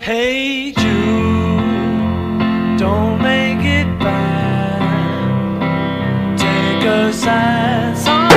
Hey Jude, don't make it bad. Take a song.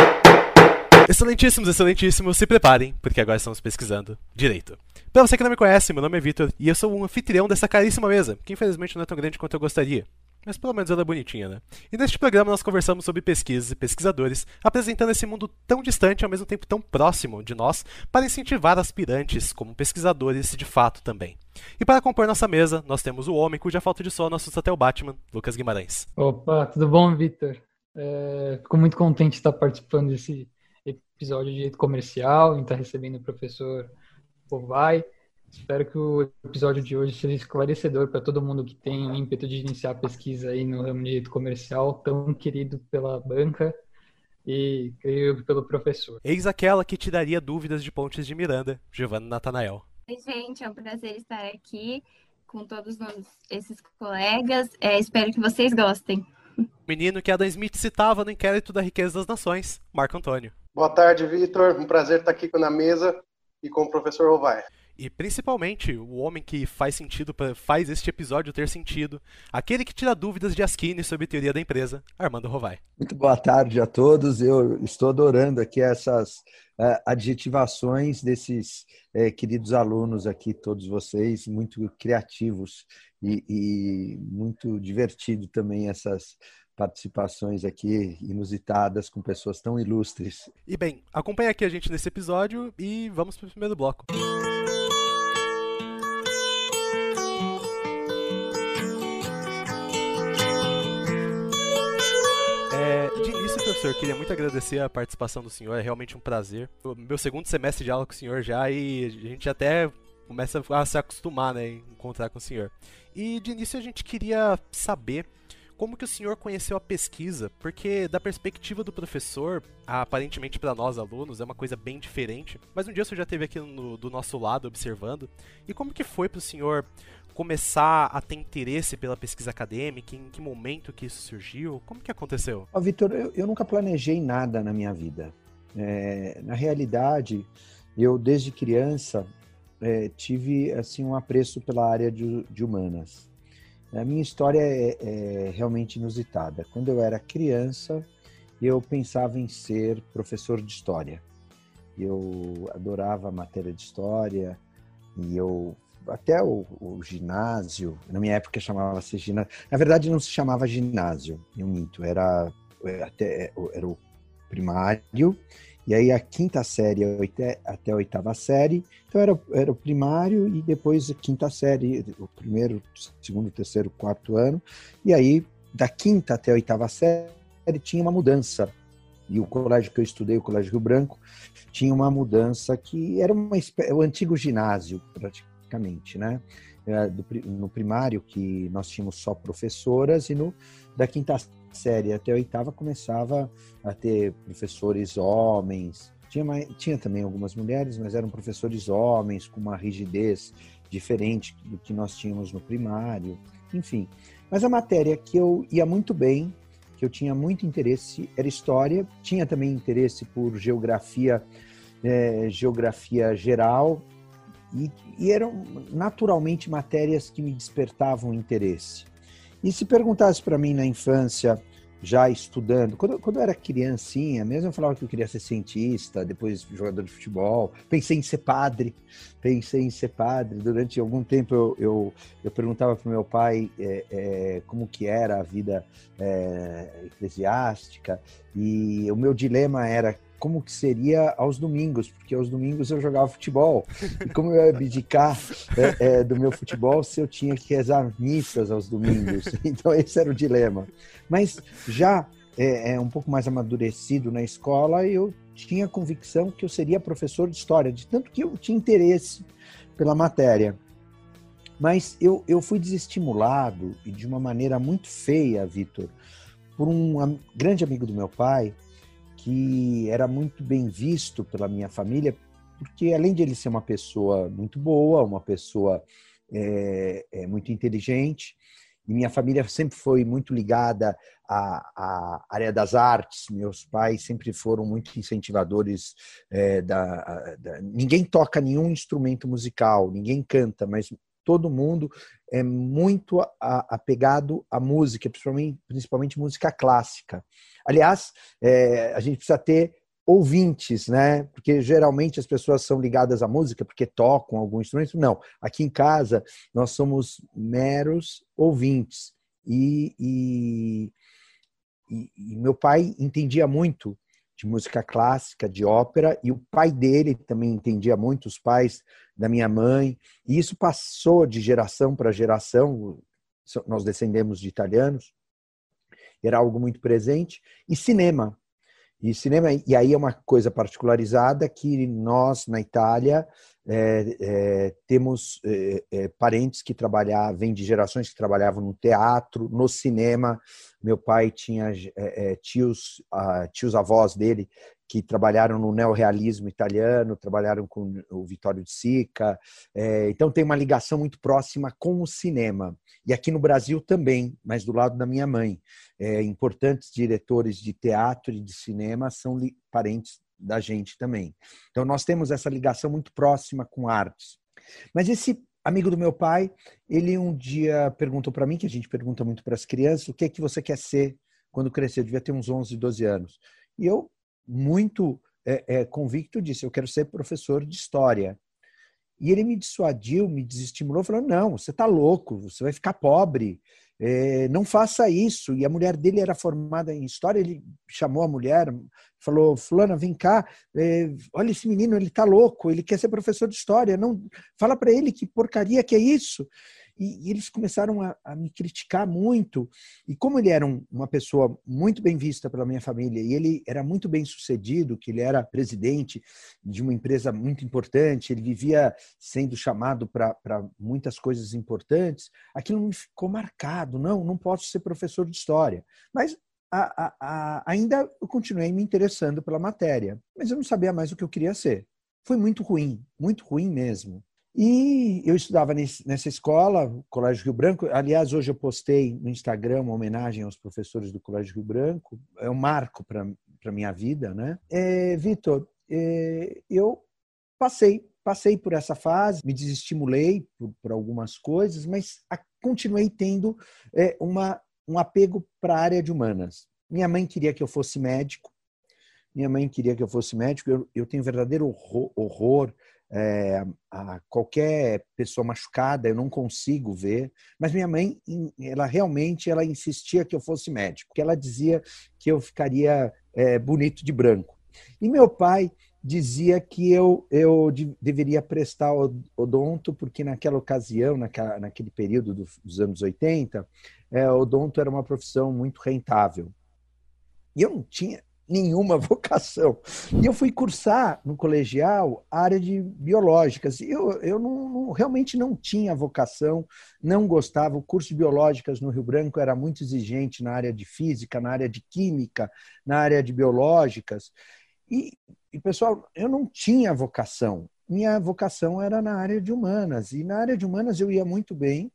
Excelentíssimos, excelentíssimos, se preparem, porque agora estamos pesquisando direito. Pra você que não me conhece, meu nome é Vitor e eu sou um anfitrião dessa caríssima mesa, que infelizmente não é tão grande quanto eu gostaria. Mas pelo menos ela é bonitinha, né? E neste programa nós conversamos sobre pesquisas e pesquisadores, apresentando esse mundo tão distante e ao mesmo tempo tão próximo de nós, para incentivar aspirantes como pesquisadores de fato também. E para compor nossa mesa, nós temos o homem cuja falta de sono assusta até o Batman, Lucas Guimarães. Opa, tudo bom, Vitor? É, fico muito contente de estar participando desse episódio de direito comercial, em estar recebendo o professor Povai. Espero que o episódio de hoje seja esclarecedor para todo mundo que tem o ímpeto de iniciar a pesquisa aí no ramo de direito comercial, tão querido pela banca e creio pelo professor. Eis aquela que te daria dúvidas de Pontes de Miranda, Giovanna Natanael. Oi, gente, é um prazer estar aqui com todos nós, esses colegas. É, espero que vocês gostem. Menino que Adam Smith citava no inquérito da riqueza das nações, Marco Antônio. Boa tarde, Vitor. Um prazer estar aqui na mesa e com o professor Rovai. E principalmente o homem que faz sentido, pra- faz este episódio ter sentido, aquele que tira dúvidas de Askine sobre teoria da empresa, Armando Rovai. Muito boa tarde a todos. Eu estou adorando aqui essas eh, adjetivações desses eh, queridos alunos aqui, todos vocês, muito criativos e, e muito divertido também essas participações aqui inusitadas com pessoas tão ilustres. E bem, acompanha aqui a gente nesse episódio e vamos para o primeiro bloco. É, professor, queria muito agradecer a participação do senhor, é realmente um prazer. Meu segundo semestre de aula com o senhor já e a gente até começa a se acostumar, né, em encontrar com o senhor. E de início a gente queria saber como que o senhor conheceu a pesquisa, porque da perspectiva do professor, aparentemente para nós alunos é uma coisa bem diferente, mas um dia o senhor já esteve aqui no- do nosso lado observando, e como que foi para o senhor começar a ter interesse pela pesquisa acadêmica, em que momento que isso surgiu, como que aconteceu? Ó, Vitor, eu, eu nunca planejei nada na minha vida. É, na realidade, eu desde criança é, tive assim um apreço pela área de, de humanas. A minha história é, é realmente inusitada. Quando eu era criança, eu pensava em ser professor de história. Eu adorava a matéria de história e eu até o, o ginásio, na minha época chamava-se ginásio. Na verdade, não se chamava ginásio, eu minto, era é, até era o primário e aí a quinta série até a oitava série. Então era, era o primário e depois a quinta série, o primeiro, segundo, terceiro, quarto ano. E aí da quinta até a oitava série tinha uma mudança. E o colégio que eu estudei, o Colégio Rio Branco, tinha uma mudança que era uma o antigo ginásio, praticamente, né? Pri- no primário que nós tínhamos só professoras e no da quinta série até a oitava começava a ter professores homens. Tinha, mais, tinha também algumas mulheres, mas eram professores homens com uma rigidez diferente do que nós tínhamos no primário. Enfim, mas a matéria que eu ia muito bem, que eu tinha muito interesse, era história. Tinha também interesse por geografia, eh, geografia geral e, e eram naturalmente matérias que me despertavam interesse. E se perguntasse para mim na infância, já estudando, quando, quando eu era criancinha, mesmo eu falava que eu queria ser cientista, depois jogador de futebol, pensei em ser padre, pensei em ser padre. Durante algum tempo eu, eu, eu perguntava para o meu pai é, é, como que era a vida é, eclesiástica e o meu dilema era como que seria aos domingos, porque aos domingos eu jogava futebol. E como eu ia abdicar é, é, do meu futebol se eu tinha que rezar missas aos domingos? Então esse era o dilema. Mas já é, é, um pouco mais amadurecido na escola, eu tinha convicção que eu seria professor de história, de tanto que eu tinha interesse pela matéria. Mas eu, eu fui desestimulado e de uma maneira muito feia, Vitor, por um grande amigo do meu pai, que era muito bem visto pela minha família, porque além de ele ser uma pessoa muito boa, uma pessoa é, é, muito inteligente, e minha família sempre foi muito ligada à, à área das artes. Meus pais sempre foram muito incentivadores é, da, da, Ninguém toca nenhum instrumento musical, ninguém canta, mas todo mundo é muito apegado à música, principalmente, principalmente música clássica. Aliás, é, a gente precisa ter ouvintes, né? Porque geralmente as pessoas são ligadas à música porque tocam algum instrumento. Não, aqui em casa nós somos meros ouvintes. E, e, e, e meu pai entendia muito de música clássica, de ópera, e o pai dele também entendia muito, os pais da minha mãe, e isso passou de geração para geração. Nós descendemos de italianos, era algo muito presente, e cinema. E cinema, e aí é uma coisa particularizada que nós na Itália é, é, temos é, é parentes que trabalhavam, vêm de gerações que trabalhavam no teatro, no cinema. Meu pai tinha é, é, tios, tios avós dele que trabalharam no neorrealismo italiano, trabalharam com o Vittorio de Sica. É, então tem uma ligação muito próxima com o cinema. E aqui no Brasil também, mas do lado da minha mãe. É, importantes diretores de teatro e de cinema são parentes da gente também. Então nós temos essa ligação muito próxima com artes. Mas esse amigo do meu pai, ele um dia perguntou para mim, que a gente pergunta muito para as crianças, o que é que você quer ser quando crescer? Eu devia ter uns 11, 12 anos. E eu muito é, é, convicto disse: Eu quero ser professor de história. E ele me dissuadiu, me desestimulou, falou: Não, você está louco, você vai ficar pobre, é, não faça isso. E a mulher dele era formada em história, ele chamou a mulher, falou: Fulana, vem cá, é, olha esse menino, ele está louco, ele quer ser professor de história, não fala para ele que porcaria que é isso. E, e eles começaram a, a, me criticar muito. E como ele era um, uma pessoa muito bem vista pela minha família e ele era muito bem sucedido, que ele era presidente de uma empresa muito importante, ele vivia sendo chamado para muitas coisas importantes, aquilo me ficou marcado. Não, não posso ser professor de história. Mas a, a, a, ainda eu continuei me interessando pela matéria, mas eu não sabia mais o que eu queria ser. Foi muito ruim, muito ruim mesmo. E eu estudava nessa escola, Colégio Rio Branco. Aliás, hoje eu postei no Instagram uma homenagem aos professores do Colégio Rio Branco. É um marco para a minha vida, né? É, Vitor, é, eu passei passei por essa fase, me desestimulei por, por algumas coisas, mas a, continuei tendo é, uma, um apego para a área de humanas. Minha mãe queria que eu fosse médico. Minha mãe queria que eu fosse médico. Eu, eu tenho verdadeiro horror, horror é, a qualquer pessoa machucada, eu não consigo ver. Mas minha mãe, ela realmente, ela insistia que eu fosse médico, que ela dizia que eu ficaria é, bonito de branco. E meu pai dizia que eu, eu de, deveria prestar odonto, porque naquela ocasião, naquela, naquele período dos anos 80, é, odonto era uma profissão muito rentável. E eu não tinha nenhuma vocação. E eu fui cursar no colegial a área de biológicas. Eu, eu não, não, realmente não tinha vocação, não gostava. O curso de biológicas no Rio Branco era muito exigente na área de física, na área de química, na área de biológicas. E, e pessoal, eu não tinha vocação. Minha vocação era na área de humanas. E na área de humanas eu ia muito bem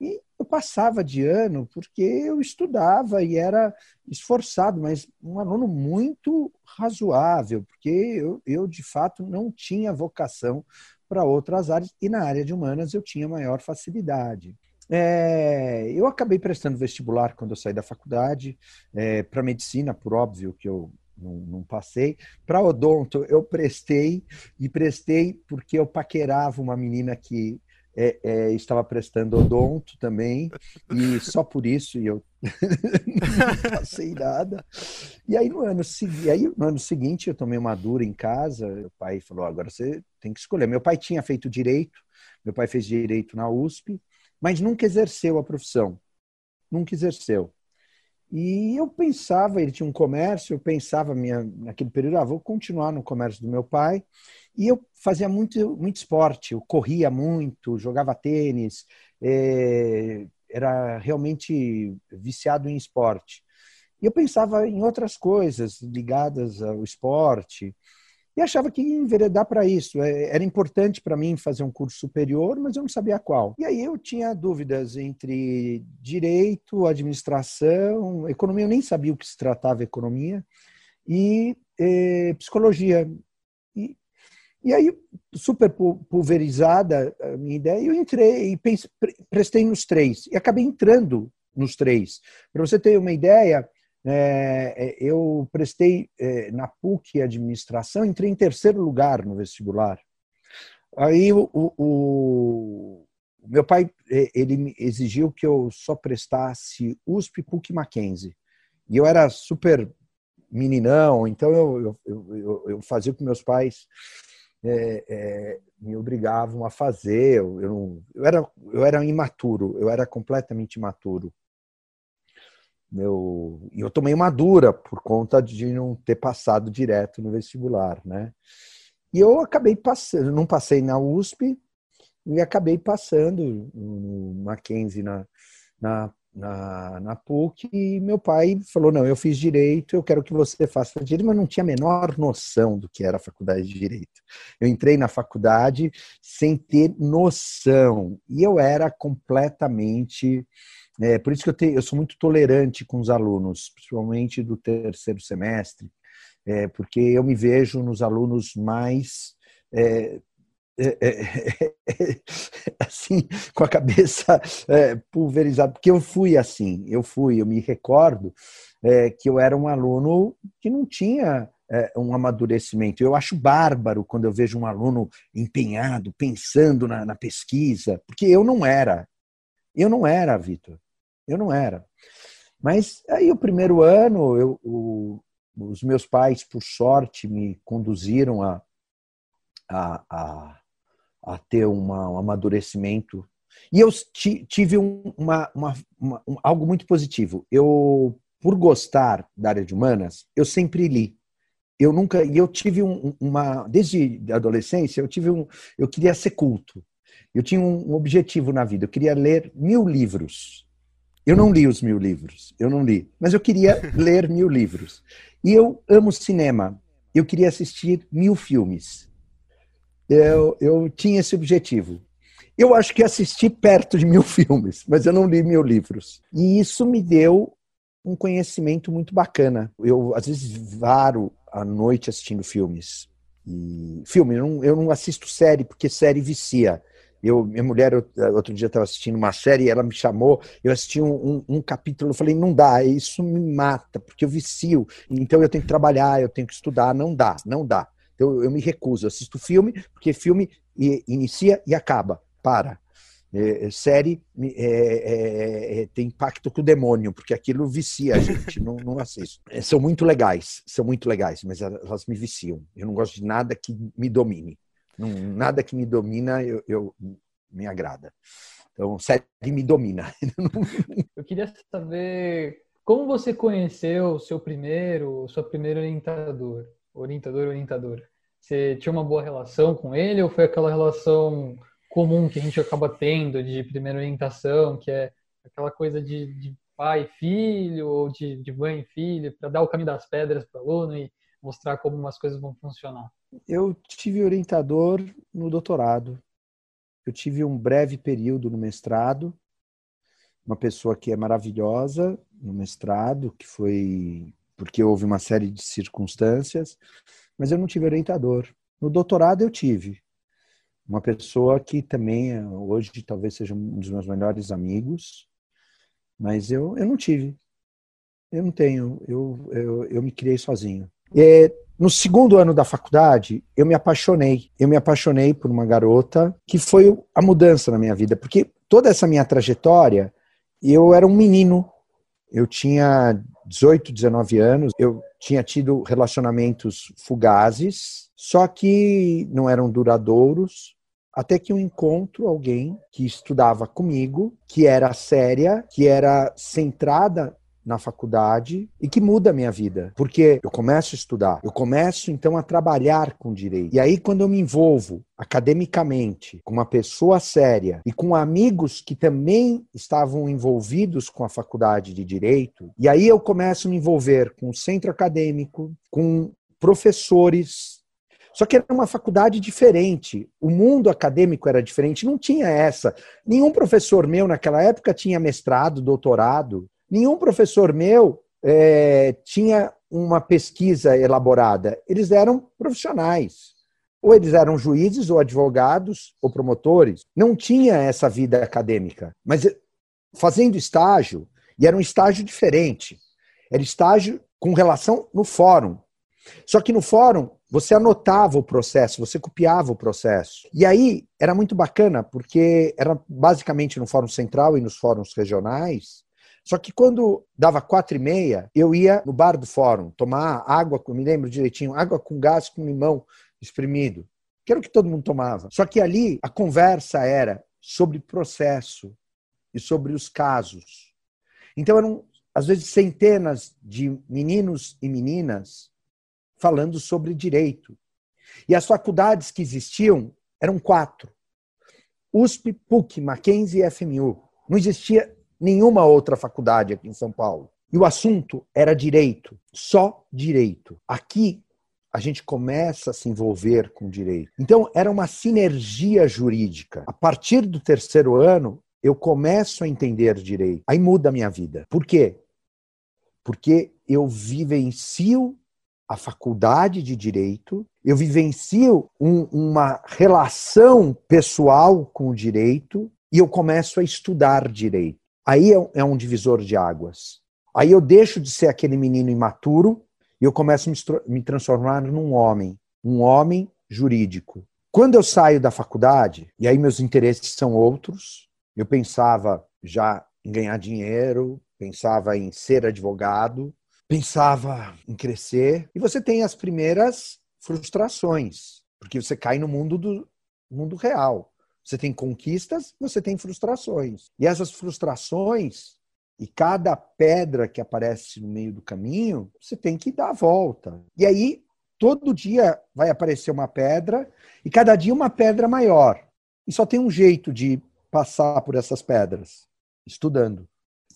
e eu passava de ano porque eu estudava e era esforçado, mas um aluno muito razoável, porque eu, eu de fato não tinha vocação para outras áreas e na área de humanas eu tinha maior facilidade. É, eu acabei prestando vestibular quando eu saí da faculdade, é, para medicina, por óbvio que eu não, não passei. Para odonto, eu prestei, e prestei porque eu paquerava uma menina que é, é, estava prestando odonto também, e só por isso eu não passei nada. E aí no, ano, aí no ano seguinte eu tomei uma dura em casa, meu pai falou, agora você tem que escolher. Meu pai tinha feito direito, meu pai fez direito na USP, mas nunca exerceu a profissão, nunca exerceu. E eu pensava, ele tinha um comércio, eu pensava minha, naquele período, ah, vou continuar no comércio do meu pai. E eu fazia muito, muito esporte, eu corria muito, jogava tênis, é, era realmente viciado em esporte. E eu pensava em outras coisas ligadas ao esporte e achava que ia enveredar para isso. É, era importante para mim fazer um curso superior, mas eu não sabia qual. E aí eu tinha dúvidas entre direito, administração, economia, eu nem sabia o que se tratava economia, e eh, psicologia. E aí, super pulverizada a minha ideia, eu entrei e prestei nos três. E acabei entrando nos três. Para você ter uma ideia, é, eu prestei é, na PUC Administração, entrei em terceiro lugar no vestibular. Aí o, o, o meu pai ele exigiu que eu só prestasse USP, PUC e Mackenzie. E eu era super meninão, então eu, eu, eu, eu fazia que meus pais é, é, me obrigavam a fazer. Eu, eu, eu, era, eu era imaturo, eu era completamente imaturo. Meu, e eu tomei uma dura por conta de não ter passado direto no vestibular, né? E eu acabei passando, não passei na USP e acabei passando no Mackenzie na, na na, na PUC e meu pai falou: Não, eu fiz direito, eu quero que você faça direito, mas não tinha a menor noção do que era a faculdade de direito. Eu entrei na faculdade sem ter noção e eu era completamente. É, por isso que eu, tenho, eu sou muito tolerante com os alunos, principalmente do terceiro semestre, é, porque eu me vejo nos alunos mais é, é, é, é, assim, com a cabeça pulverizada, porque eu fui assim, eu fui, eu me recordo que eu era um aluno que não tinha um amadurecimento. Eu acho bárbaro quando eu vejo um aluno empenhado, pensando na, na pesquisa, porque eu não era. Eu não era, Vitor. Eu não era. Mas aí o primeiro ano, eu, o, os meus pais, por sorte, me conduziram a, a, a a ter uma, um amadurecimento. E eu tive um, uma, uma, uma, um, algo muito positivo. Eu, por gostar da área de humanas, eu sempre li. Eu nunca, e eu tive um, uma, desde a adolescência, eu tive um, eu queria ser culto. Eu tinha um objetivo na vida. Eu queria ler mil livros. Eu não li os mil livros, eu não li, mas eu queria ler mil livros. E eu amo cinema. Eu queria assistir mil filmes eu, eu tinha esse objetivo. Eu acho que assisti perto de mil filmes, mas eu não li mil livros. E isso me deu um conhecimento muito bacana. Eu, às vezes, varo à noite assistindo filmes. E, filme, eu não, eu não assisto série, porque série vicia. Eu, minha mulher, outro dia estava assistindo uma série, ela me chamou, eu assisti um, um, um, capítulo, eu falei, não dá, isso me mata, porque eu vicio, então eu tenho que trabalhar, eu tenho que estudar, não dá, não dá. Então eu me recuso, assisto filme, porque filme inicia e acaba, para. É, é série é, é, é, tem impacto com o demônio, porque aquilo vicia a gente, não, não assisto. É, são muito legais, são muito legais, mas elas me viciam. Eu não gosto de nada que me domine. Não, nada que me domina eu, eu me agrada. Então, série me domina. eu queria saber como você conheceu o seu primeiro, sua primeira orientador, orientador, orientadora. Você tinha uma boa relação com ele ou foi aquela relação comum que a gente acaba tendo de primeira orientação, que é aquela coisa de, de pai e filho ou de, de mãe e filho, para dar o caminho das pedras para o aluno e mostrar como as coisas vão funcionar? Eu tive orientador no doutorado. Eu tive um breve período no mestrado, uma pessoa que é maravilhosa no mestrado, que foi porque houve uma série de circunstâncias, mas eu não tive orientador. No doutorado eu tive uma pessoa que também hoje talvez seja um dos meus melhores amigos, mas eu, eu não tive. Eu não tenho. Eu, eu, eu me criei sozinho. E, no segundo ano da faculdade, eu me apaixonei. Eu me apaixonei por uma garota que foi a mudança na minha vida, porque toda essa minha trajetória, eu era um menino. Eu tinha 18, 19 anos, eu tinha tido relacionamentos fugazes, só que não eram duradouros, até que eu encontro alguém que estudava comigo, que era séria, que era centrada na faculdade e que muda a minha vida, porque eu começo a estudar, eu começo então a trabalhar com direito. E aí quando eu me envolvo academicamente com uma pessoa séria e com amigos que também estavam envolvidos com a faculdade de direito, e aí eu começo a me envolver com o centro acadêmico, com professores só que era uma faculdade diferente. O mundo acadêmico era diferente, não tinha essa. Nenhum professor meu naquela época tinha mestrado, doutorado. Nenhum professor meu é, tinha uma pesquisa elaborada. Eles eram profissionais. Ou eles eram juízes, ou advogados, ou promotores. Não tinha essa vida acadêmica. Mas eh, fazendo estágio, e era um estágio diferente. Era estágio com relação no fórum. Só que no fórum, você anotava o processo, você copiava o processo. E aí era muito bacana, porque era basicamente no Fórum Central e nos fóruns regionais. Só que quando dava quatro e meia, eu ia no bar do fórum tomar água, me lembro direitinho, água com gás com limão espremido, que era o que todo mundo tomava. Só que ali a conversa era sobre processo e sobre os casos. Então eram, às vezes, centenas de meninos e meninas falando sobre direito. E as faculdades que existiam eram quatro: USP, PUC, Mackenzie e FMU. Não existia nenhuma outra faculdade aqui em São Paulo. E o assunto era direito, só direito. Aqui a gente começa a se envolver com direito. Então, era uma sinergia jurídica. A partir do terceiro ano, eu começo a entender direito. Aí muda a minha vida. Por quê? Porque eu vivencio a faculdade de direito, eu vivencio um, uma relação pessoal com o direito e eu começo a estudar direito. Aí é, é um divisor de águas. Aí eu deixo de ser aquele menino imaturo e eu começo a me transformar num homem, um homem jurídico. Quando eu saio da faculdade, e aí meus interesses são outros, eu pensava já em ganhar dinheiro, pensava em ser advogado, pensava em crescer, e você tem as primeiras frustrações, porque você cai no mundo do mundo real. Você tem conquistas, você tem frustrações. E essas frustrações e cada pedra que aparece no meio do caminho, você tem que dar a volta. E aí, todo dia vai aparecer uma pedra, e cada dia uma pedra maior. E só tem um jeito de passar por essas pedras: estudando.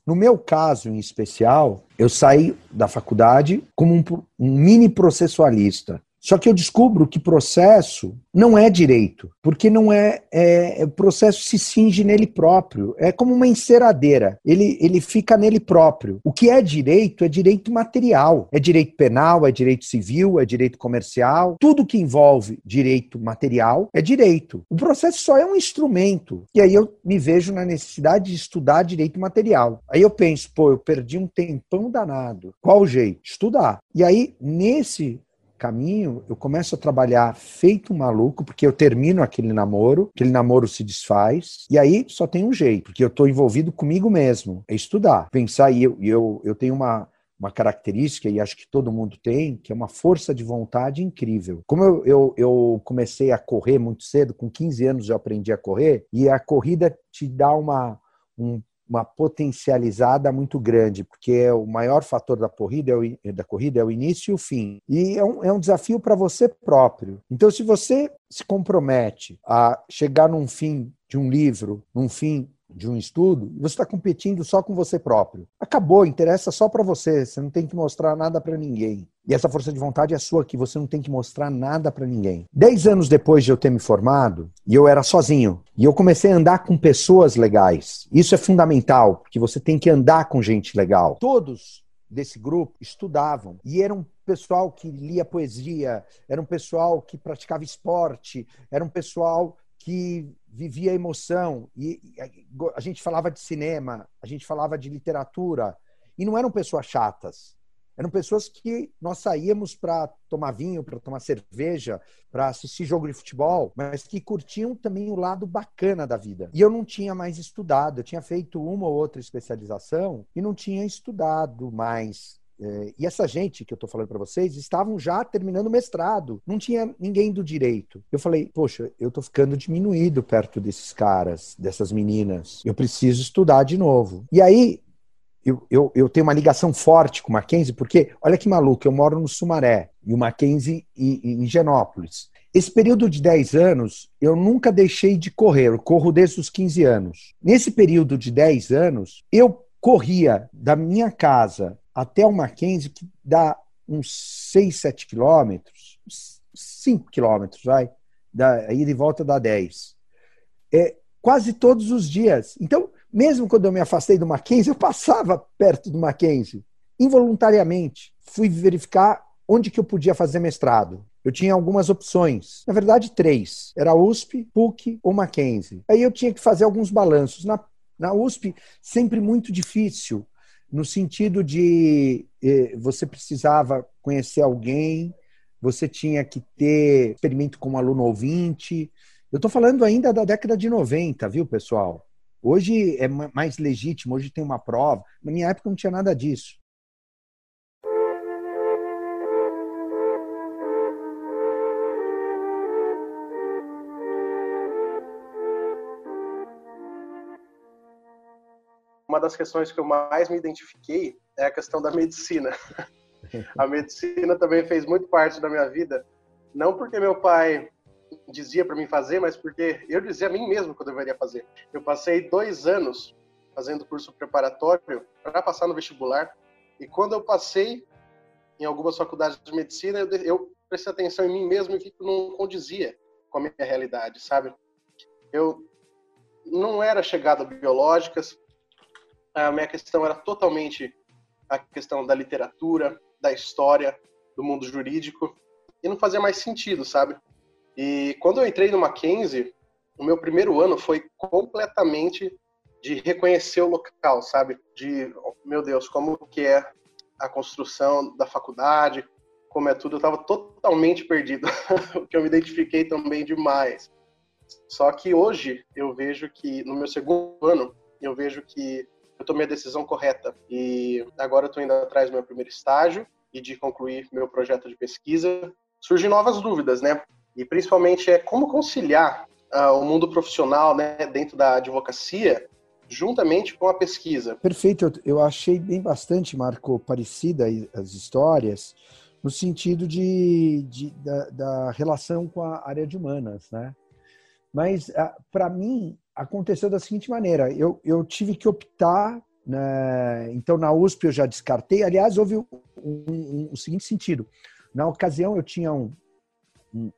No meu caso em especial, eu saí da faculdade como um, um mini processualista. Só que eu descubro que processo não é direito, porque não é, é, o processo se cinge nele próprio. É como uma enceradeira, ele, ele fica nele próprio. O que é direito é direito material, é direito penal, é direito civil, é direito comercial. Tudo que envolve direito material é direito. O processo só é um instrumento. E aí eu me vejo na necessidade de estudar direito material. Aí eu penso, pô, eu perdi um tempão danado. Qual o jeito? Estudar. E aí, nesse caminho, eu começo a trabalhar feito um maluco, porque eu termino aquele namoro, aquele namoro se desfaz, e aí só tem um jeito, porque eu estou envolvido comigo mesmo, é estudar, pensar, e eu, eu, eu tenho uma, uma característica, e acho que todo mundo tem, que é uma força de vontade incrível. Como eu, eu, eu, comecei a correr muito cedo, com 15 anos eu aprendi a correr, e a corrida te dá uma, um uma potencializada muito grande, porque é o maior fator da corrida, é o, da corrida é o início e o fim. E é um, é um desafio para você próprio. Então, se você se compromete a chegar num fim de um livro, num fim de um estudo, você está competindo só com você próprio. Acabou, interessa só para você, você não tem que mostrar nada para ninguém. E essa força de vontade é sua, que você não tem que mostrar nada para ninguém. Dez anos depois de eu ter me formado, e eu era sozinho, e eu comecei a andar com pessoas legais. Isso é fundamental, porque você tem que andar com gente legal. Todos desse grupo estudavam e eram pessoal que lia poesia, era um pessoal que praticava esporte, era um pessoal que vivia emoção. E a gente falava de cinema, a gente falava de literatura. E não eram pessoas chatas. Eram pessoas que nós saíamos para tomar vinho, para tomar cerveja, para assistir jogo de futebol, mas que curtiam também o lado bacana da vida. E eu não tinha mais estudado, eu tinha feito uma ou outra especialização e não tinha estudado mais é, e essa gente que eu estou falando para vocês estavam já terminando o mestrado, não tinha ninguém do direito. Eu falei, poxa, eu estou ficando diminuído perto desses caras, dessas meninas. Eu preciso estudar de novo. E aí eu, eu, eu, tenho uma ligação forte com o Mackenzie, porque, olha que maluco, eu moro no Sumaré, e o Mackenzie em Genópolis. Esse período de 10 anos, eu nunca deixei de correr, eu corro desde os 15 anos. Nesse período de 10 anos, eu corria da minha casa até o Mackenzie, que dá uns 6, 7 quilômetros, 5 quilômetros, vai, da, aí de volta dá 10. É, quase todos os dias. Então, mesmo quando eu me afastei do Mackenzie, eu passava perto do Mackenzie, involuntariamente. Fui verificar onde que eu podia fazer mestrado. Eu tinha algumas opções. Na verdade, três. Era USP, PUC ou Mackenzie. Aí eu tinha que fazer alguns balanços. Na, na USP, sempre muito difícil, no sentido de eh, você precisava conhecer alguém, você tinha que ter experimento como aluno ouvinte. Eu estou falando ainda da década de 90, viu, pessoal? Hoje é mais legítimo, hoje tem uma prova. Na minha época não tinha nada disso. Das questões que eu mais me identifiquei é a questão da medicina. a medicina também fez muito parte da minha vida, não porque meu pai dizia para mim fazer, mas porque eu dizia a mim mesmo que eu deveria fazer. Eu passei dois anos fazendo curso preparatório para passar no vestibular, e quando eu passei em algumas faculdades de medicina, eu, eu prestei atenção em mim mesmo e vi que não condizia com a minha realidade, sabe? Eu não era chegado a biológicas, a minha questão era totalmente a questão da literatura, da história, do mundo jurídico, e não fazia mais sentido, sabe? E quando eu entrei no Mackenzie, o meu primeiro ano foi completamente de reconhecer o local, sabe? De, meu Deus, como que é a construção da faculdade, como é tudo. Eu estava totalmente perdido, o que eu me identifiquei também demais. Só que hoje eu vejo que, no meu segundo ano, eu vejo que eu tomei a decisão correta. E agora eu estou indo atrás do meu primeiro estágio e de concluir meu projeto de pesquisa. Surgem novas dúvidas, né? E principalmente é como conciliar uh, o mundo profissional né, dentro da advocacia juntamente com a pesquisa. Perfeito, eu, achei bem bastante, Marco, parecida as histórias, no sentido de, de da, da, relação com a área de humanas, né? Mas, uh, para mim, aconteceu da seguinte maneira: eu, eu tive que optar. Né, então, na USP eu já descartei. Aliás, houve o um, um, um, seguinte sentido: na ocasião, eu tinha um,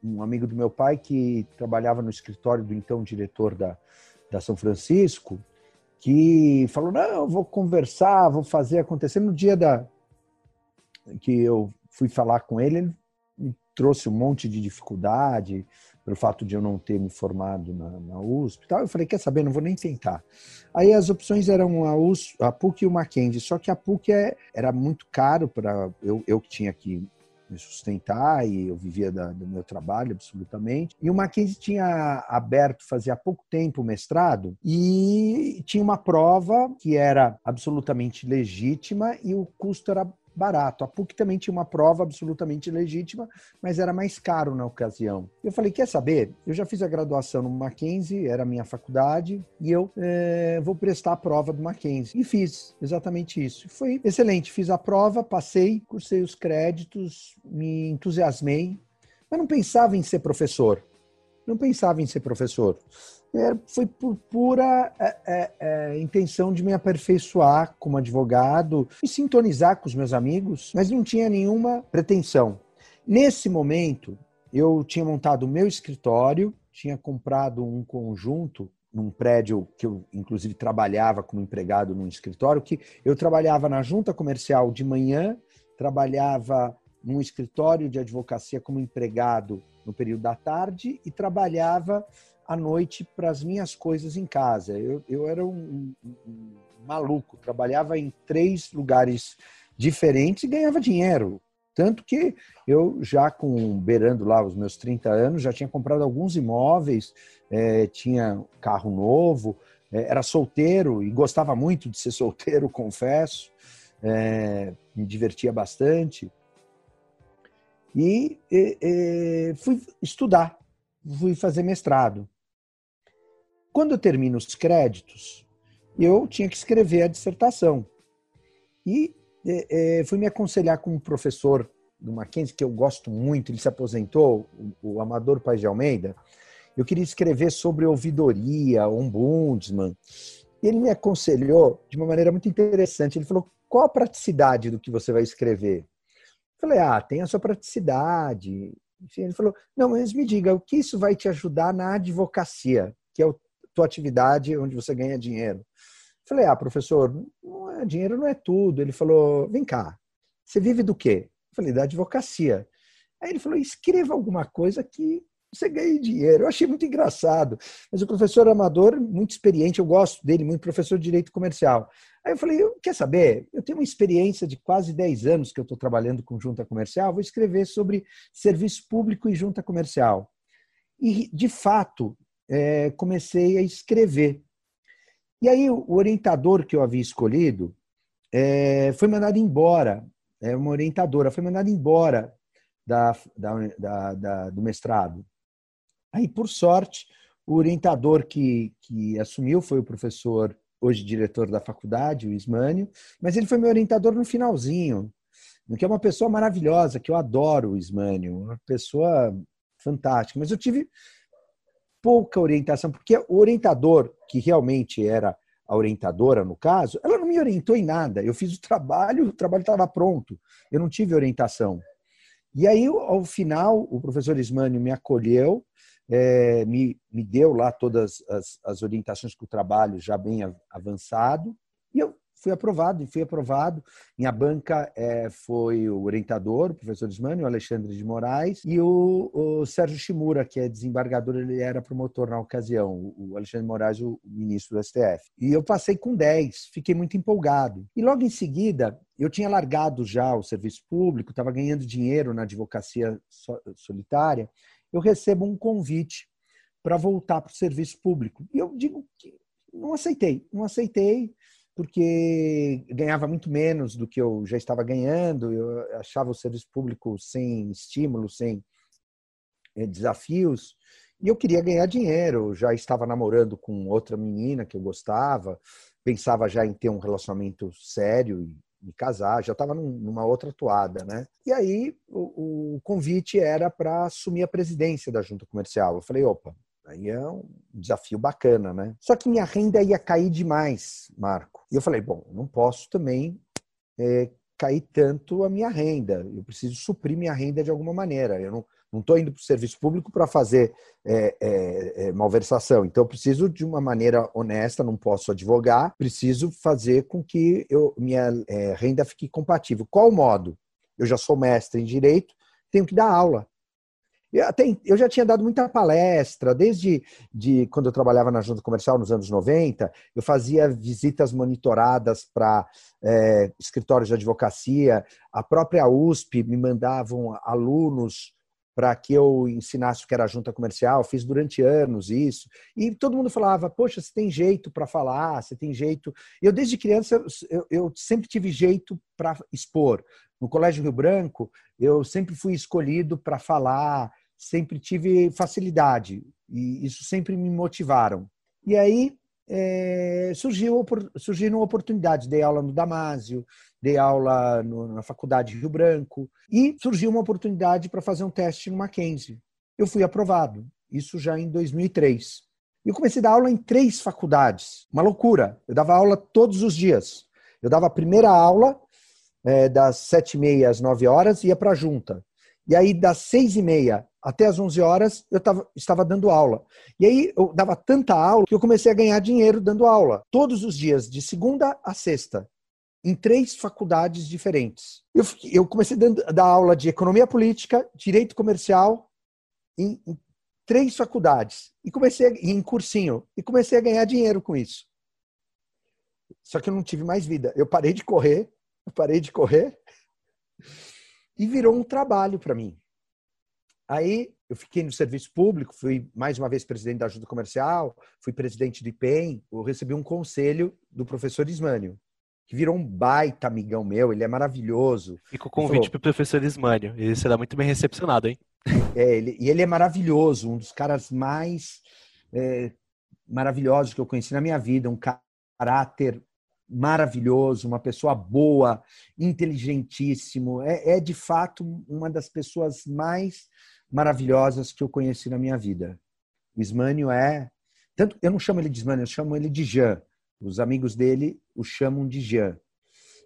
um, amigo do meu pai que trabalhava no escritório do então diretor da, da São Francisco, que falou: Não, vou conversar, vou fazer acontecer. No dia da que eu fui falar com ele, ele me trouxe um monte de dificuldade, pelo fato de eu não ter me formado na, na USP tal. Eu falei, quer saber, não vou nem tentar. Aí as opções eram a, USP, a PUC e o Mackenzie, só que a PUC é, era muito caro para eu, eu que tinha que me sustentar e eu vivia da, do meu trabalho absolutamente. E o Mackenzie tinha aberto fazia pouco tempo o mestrado e tinha uma prova que era absolutamente legítima e o custo era barato. A PUC também tinha uma prova absolutamente legítima, mas era mais caro na ocasião. Eu falei, quer saber? Eu já fiz a graduação no Mackenzie, era a minha faculdade, e eu é, vou prestar a prova do Mackenzie. E fiz exatamente isso. Foi excelente. Fiz a prova, passei, cursei os créditos, me entusiasmei, mas não pensava em ser professor. Não pensava em ser professor é, foi por pura é, é, é, intenção de me aperfeiçoar como advogado e sintonizar com os meus amigos, mas não tinha nenhuma pretensão. Nesse momento, eu tinha montado o meu escritório, tinha comprado um conjunto num prédio que eu, inclusive, trabalhava como empregado num escritório, que eu trabalhava na junta comercial de manhã, trabalhava num escritório de advocacia como empregado no período da tarde e trabalhava à noite para as minhas coisas em casa. Eu, eu era um, um, um, maluco, trabalhava em três lugares diferentes e ganhava dinheiro. Tanto que eu já com beirando lá os meus 30 anos, já tinha comprado alguns imóveis, é, tinha carro novo, é, era solteiro e gostava muito de ser solteiro, confesso. É, me divertia bastante. E, e, e fui estudar, fui fazer mestrado. Quando eu termino os créditos, eu tinha que escrever a dissertação. E fui me aconselhar com um professor do Mackenzie, que eu gosto muito, ele se aposentou, o, o Amador Paz de Almeida. Eu queria escrever sobre ouvidoria, ombudsman. E ele me aconselhou de uma maneira muito interessante. Ele falou: qual a praticidade do que você vai escrever? Falei: ah, tem a sua praticidade. Ele falou: não, mas me diga, o que isso vai te ajudar na advocacia, que é o tua atividade onde você ganha dinheiro. Falei, ah, professor, não é, dinheiro não é tudo. Ele falou, vem cá, você vive do quê? Falei, da advocacia. Aí ele falou: escreva alguma coisa que você ganhe dinheiro. Eu achei muito engraçado. Mas o professor Amador, muito experiente, eu gosto dele, muito professor de direito comercial. Aí eu falei: quer saber? Eu tenho uma experiência de quase 10 anos que eu estou trabalhando com junta comercial, vou escrever sobre serviço público e junta comercial. E, de fato, é, comecei a escrever. E aí o orientador que eu havia escolhido é, foi mandado embora, é uma orientadora, foi mandada embora da, da, da, da, do mestrado. Aí, por sorte, o orientador que, que assumiu foi o professor, hoje diretor da faculdade, o Ismânio, mas ele foi meu orientador no finalzinho, que é uma pessoa maravilhosa, que eu adoro o Ismânio, uma pessoa fantástica. Mas eu tive pouca orientação, porque o orientador, que realmente era a orientadora, no caso, ela não me orientou em nada. Eu fiz o trabalho, o trabalho estava pronto. Eu não tive orientação. E aí, ao final, o professor Ismânio me acolheu, é, me, me deu lá todas as, as orientações com o trabalho já bem avançado, e eu fui aprovado, e fui aprovado. Minha banca é, foi o orientador, o professor Ismani, o Alexandre de Moraes, e o, o, Sérgio Shimura, que é desembargador, ele era promotor na ocasião, o Alexandre de Moraes, o ministro do STF. E eu passei com 10, fiquei muito empolgado. E logo em seguida, eu tinha largado já o serviço público, estava ganhando dinheiro na advocacia solitária, eu recebo um convite para voltar para o serviço público. E eu digo que não aceitei, não aceitei, porque ganhava muito menos do que eu já estava ganhando, eu achava o serviço público sem estímulo, sem eh, desafios, e eu queria ganhar dinheiro. Eu já estava namorando com outra menina que eu gostava, pensava já em ter um relacionamento sério me casar, já estava numa outra toada, né? E aí o, o convite era para assumir a presidência da junta comercial. Eu falei, opa, Aí é um desafio bacana, né? Só que minha renda ia cair demais, Marco. E eu falei, bom, não posso também é, cair tanto a minha renda. Eu preciso suprir minha renda de alguma maneira. Eu não estou indo para o serviço público para fazer é, é, é, malversação. Então, eu preciso de uma maneira honesta, não posso advogar, preciso fazer com que eu, minha é, renda fique compatível. Qual modo? Eu já sou mestre em direito, tenho que dar aula. Eu, até, eu já tinha dado muita palestra, desde de, quando eu trabalhava na junta comercial nos anos 90, eu fazia visitas monitoradas para é, escritórios de advocacia, a própria USP me mandavam alunos para que eu ensinasse o que era junta comercial, fiz durante anos isso. E todo mundo falava: Poxa, você tem jeito para falar, você tem jeito. Eu, desde criança, eu, eu sempre tive jeito para expor. No Colégio Rio Branco, eu sempre fui escolhido para falar, sempre tive facilidade, e isso sempre me motivaram. E aí é, surgiu, surgiram oportunidades. Dei aula no Damásio, dei aula no, na faculdade de Rio Branco e surgiu uma oportunidade para fazer um teste no Mackenzie. Eu fui aprovado, isso já em 2003. E eu comecei a dar aula em três faculdades, uma loucura. Eu dava aula todos os dias. Eu dava a primeira aula é, das sete e meia às nove horas e ia para a junta. E aí, das seis e meia até as 11 horas eu tava, estava dando aula. E aí eu dava tanta aula que eu comecei a ganhar dinheiro dando aula. Todos os dias, de segunda a sexta, em três faculdades diferentes. Eu, eu comecei a dar aula de economia política, direito comercial, em, em três faculdades. E comecei a, em cursinho. E comecei a ganhar dinheiro com isso. Só que eu não tive mais vida. Eu parei de correr, eu parei de correr e virou um trabalho para mim. Aí eu fiquei no serviço público, fui mais uma vez presidente da ajuda comercial, fui presidente do IPEM, eu recebi um conselho do professor Ismânio, que virou um baita amigão meu, ele é maravilhoso. Fica o convite para o professor Ismânio, ele será muito bem recepcionado, hein? É, ele, e ele é maravilhoso, um dos caras mais é, maravilhosos que eu conheci na minha vida, um caráter maravilhoso, uma pessoa boa, inteligentíssimo, é, é de fato uma das pessoas mais maravilhosas que eu conheci na minha vida. O Ismânio é. Tanto, eu não chamo ele de Ismânio, eu chamo ele de Jean. Os amigos dele o chamam de Jean.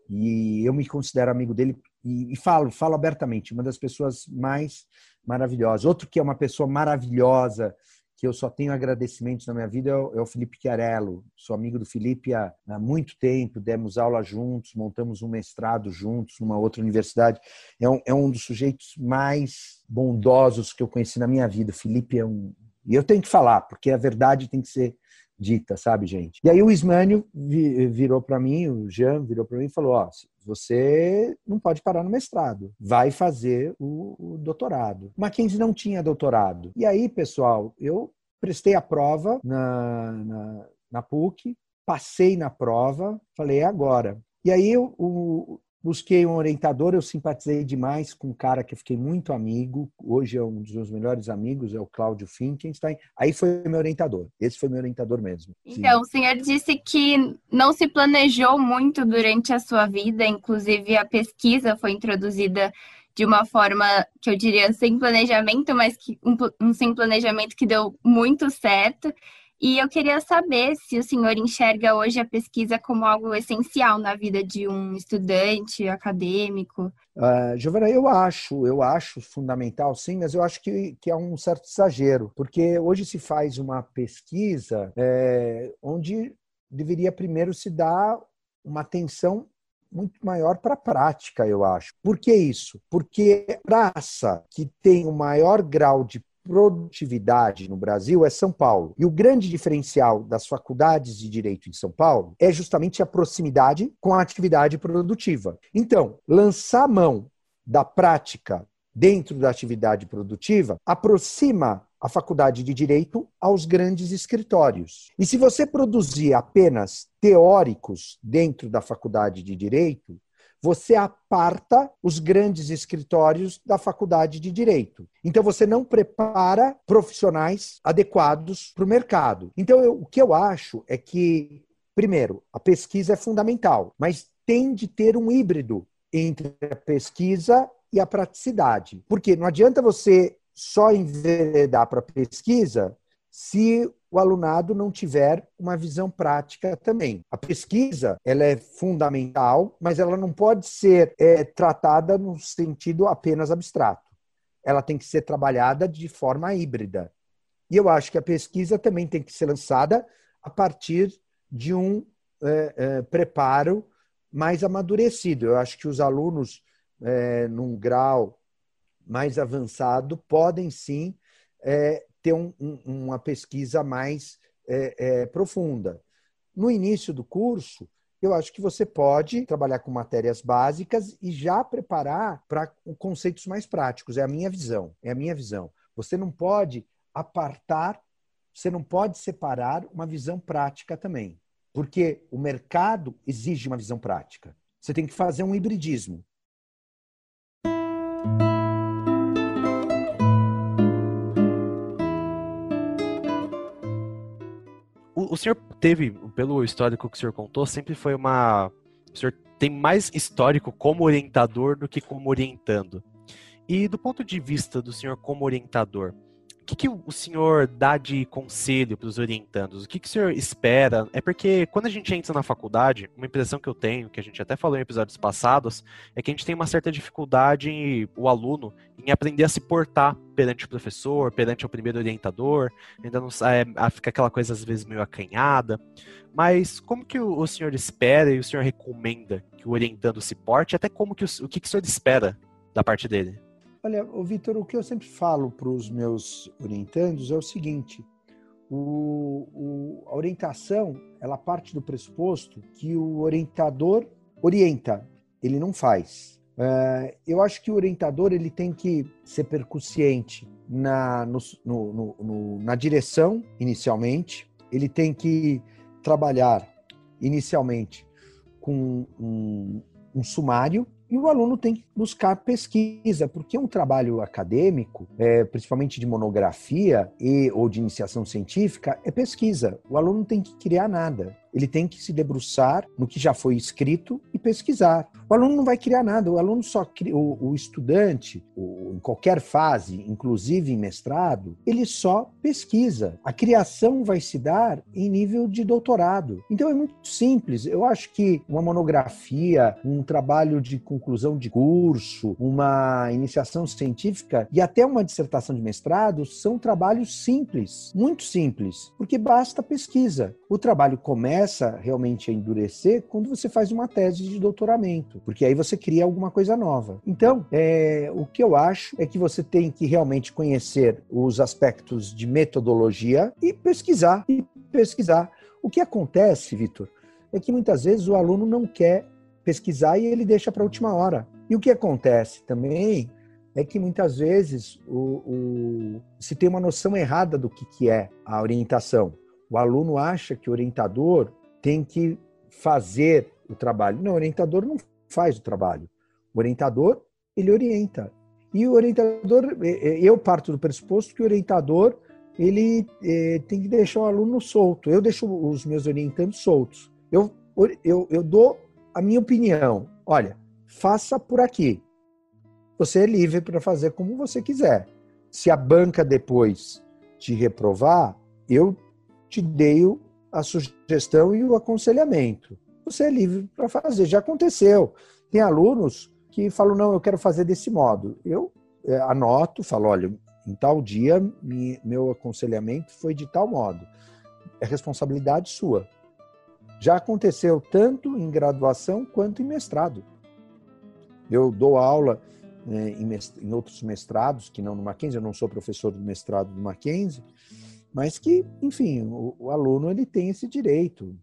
E eu me considero amigo dele e, e falo, falo abertamente, uma das pessoas mais maravilhosas. Outro que é uma pessoa maravilhosa, que eu só tenho agradecimentos na minha vida é o, é o Felipe Chiarello. Sou amigo do Felipe há, há, muito tempo, demos aula juntos, montamos um mestrado juntos numa outra universidade. É um, é um dos sujeitos mais bondosos que eu conheci na minha vida. O Felipe é um. E eu tenho que falar, porque a verdade tem que ser dita, sabe, gente? E aí o Ismânio virou para mim, o Jean virou para mim e falou: Ó, você não pode parar no mestrado, vai fazer o, o doutorado. Mackenzie não tinha doutorado. E aí, pessoal, eu prestei a prova na, na, na PUC, passei na prova, falei: é agora. E aí o, Busquei um orientador, eu simpatizei demais com um cara que eu fiquei muito amigo, hoje é um dos meus melhores amigos, é o Cláudio Finkenstein. Aí foi meu orientador, esse foi meu orientador mesmo. Então, Sim. o senhor disse que não se planejou muito durante a sua vida, inclusive a pesquisa foi introduzida de uma forma que eu diria sem planejamento, mas que um, um sem planejamento que deu muito certo. E eu queria saber se o senhor enxerga hoje a pesquisa como algo essencial na vida de um estudante acadêmico. Uh, Giovana, eu acho, eu acho fundamental, sim, mas eu acho que, que é um certo exagero, porque hoje se faz uma pesquisa é, onde deveria primeiro se dar uma atenção muito maior para a prática, eu acho. Por que isso? Porque a praça que tem o maior grau de produtividade no Brasil é São Paulo. E o grande diferencial das faculdades de direito em São Paulo é justamente a proximidade com a atividade produtiva. Então, lançar mão da prática dentro da atividade produtiva aproxima a faculdade de direito aos grandes escritórios. E se você produzir apenas teóricos dentro da faculdade de direito, você aparta os grandes escritórios da faculdade de direito. Então você não prepara profissionais adequados para o mercado. Então eu, o que eu acho é que primeiro a pesquisa é fundamental, mas tem de ter um híbrido entre a pesquisa e a praticidade. Porque não adianta você só enveredar para a pesquisa se o alunado não tiver uma visão prática também. A pesquisa ela é fundamental, mas ela não pode ser é, tratada no sentido apenas abstrato. Ela tem que ser trabalhada de forma híbrida. E eu acho que a pesquisa também tem que ser lançada a partir de um é, é, preparo mais amadurecido. Eu acho que os alunos, é, num grau mais avançado, podem sim é, ter um, um, uma pesquisa mais é, é, profunda. No início do curso, eu acho que você pode trabalhar com matérias básicas e já preparar para conceitos mais práticos. É a minha visão. É a minha visão. Você não pode apartar, você não pode separar uma visão prática também, porque o mercado exige uma visão prática. Você tem que fazer um hibridismo. O, senhor teve, pelo histórico que o senhor contou, sempre foi uma. O senhor tem mais histórico como orientador do que como orientando. E do ponto de vista do senhor como orientador, que, que o senhor dá de conselho para os orientandos? O que, que o senhor espera? É porque quando a gente entra na faculdade, uma impressão que eu tenho, que a gente até falou em episódios passados, é que a gente tem uma certa dificuldade, o aluno, em aprender a se portar perante o professor, perante o primeiro orientador, ainda não é, fica aquela coisa às vezes meio acanhada. Mas como que o, o senhor espera e o senhor recomenda que o orientando se porte, até como que o, o que, que o senhor espera da parte dele? Olha, Vitor, o que eu sempre falo para os meus orientandos é o seguinte: o, o, a orientação ela parte do pressuposto que o orientador orienta, ele não faz. É, eu acho que o orientador ele tem que ser percussiente na, no, no, no, na direção, inicialmente, ele tem que trabalhar inicialmente com um, um sumário e o aluno tem que buscar pesquisa, porque um trabalho acadêmico, é, principalmente de monografia e ou de iniciação científica, é pesquisa. O aluno tem que criar nada. Ele tem que se debruçar no que já foi escrito e pesquisar. O aluno não vai criar nada, o aluno só cria, o, o estudante, o, em qualquer fase, inclusive em mestrado, ele só pesquisa. A criação vai se dar em nível de doutorado. Então é muito simples. Eu acho que uma monografia, um trabalho de conclusão de curso, uma iniciação científica e até uma dissertação de mestrado são trabalhos simples, muito simples, porque basta pesquisa. O trabalho começa realmente a endurecer quando você faz uma tese de doutoramento, porque aí você cria alguma coisa nova. Então, é, o que eu acho é que você tem que realmente conhecer os aspectos de metodologia e pesquisar e pesquisar. O que acontece, Vitor, é que muitas vezes o aluno não quer pesquisar e ele deixa para a última hora. E o que acontece também é que muitas vezes o, o, se tem uma noção errada do que, que é a orientação. O aluno acha que o orientador tem que fazer o trabalho. Não, o orientador não faz o trabalho. O orientador, ele orienta. E o orientador, eu parto do pressuposto que o orientador, ele tem que deixar o aluno solto. Eu deixo os meus orientandos soltos. Eu, eu, eu dou a minha opinião. Olha, faça por aqui. Você é livre para fazer como você quiser. Se a banca depois te reprovar, eu te dei a sugestão e o aconselhamento. Você é livre para fazer. Já aconteceu. Tem alunos que falam: não, eu quero fazer desse modo. Eu é, anoto, falo: olha, em tal dia, meu aconselhamento foi de tal modo. É responsabilidade sua. Já aconteceu tanto em graduação quanto em mestrado. Eu dou aula né, em, outros mestrados, que não no Mackenzie, eu não sou professor do mestrado do Mackenzie, mas que, enfim, o, o aluno ele tem esse direito.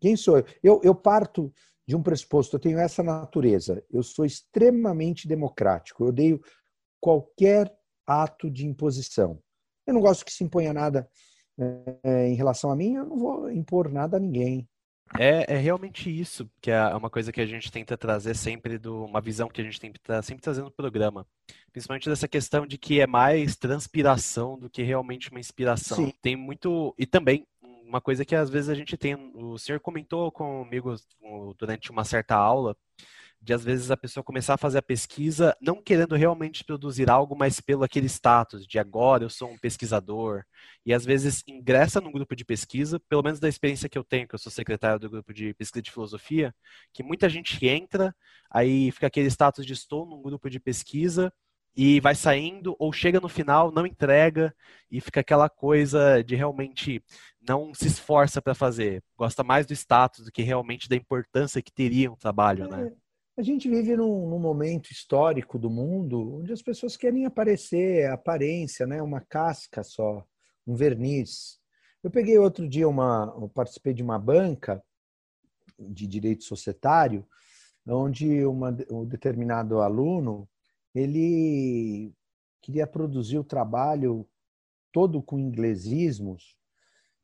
Quem sou eu? eu? Eu parto de um pressuposto, eu tenho essa natureza, eu sou extremamente democrático, eu odeio qualquer ato de imposição. Eu não gosto que se imponha nada é, em relação a mim, eu não vou impor nada a ninguém. É, é realmente isso, que é uma coisa que a gente tenta trazer sempre, do, uma visão que a gente tenta tá sempre trazer no programa. Principalmente dessa questão de que é mais transpiração do que realmente uma inspiração. Sim. Tem muito. E também, uma coisa que às vezes a gente tem. O senhor comentou comigo durante uma certa aula de às vezes a pessoa começar a fazer a pesquisa não querendo realmente produzir algo, mas pelo aquele status de agora eu sou um pesquisador. E às vezes ingressa num grupo de pesquisa, pelo menos da experiência que eu tenho, que eu sou secretário do grupo de pesquisa de filosofia, que muita gente entra, aí fica aquele status de estou num grupo de pesquisa e vai saindo ou chega no final, não entrega e fica aquela coisa de realmente não se esforça para fazer, gosta mais do status do que realmente da importância que teria um trabalho, né? É, a gente vive num, num, momento histórico do mundo onde as pessoas querem aparecer, aparência, né? Uma casca só, um verniz. Eu peguei outro dia uma, eu participei de uma banca de direito societário, onde uma, um determinado aluno ele queria produzir o trabalho todo com inglesismos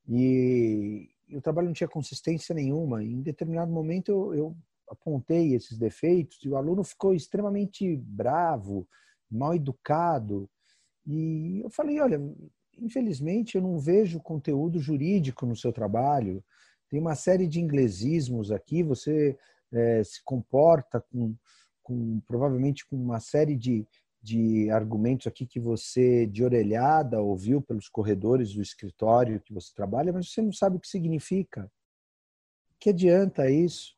e, e o trabalho não tinha consistência nenhuma. Em determinado momento eu apontei esses defeitos e o aluno ficou extremamente bravo, mal educado. E eu falei: olha, infelizmente eu não vejo conteúdo jurídico no seu trabalho. Tem uma série de inglesismos aqui, você é, se comporta com, com provavelmente com uma série de, de argumentos aqui que você, de orelhada, ouviu pelos corredores do escritório que você trabalha, mas você não sabe o que significa. Que adianta isso?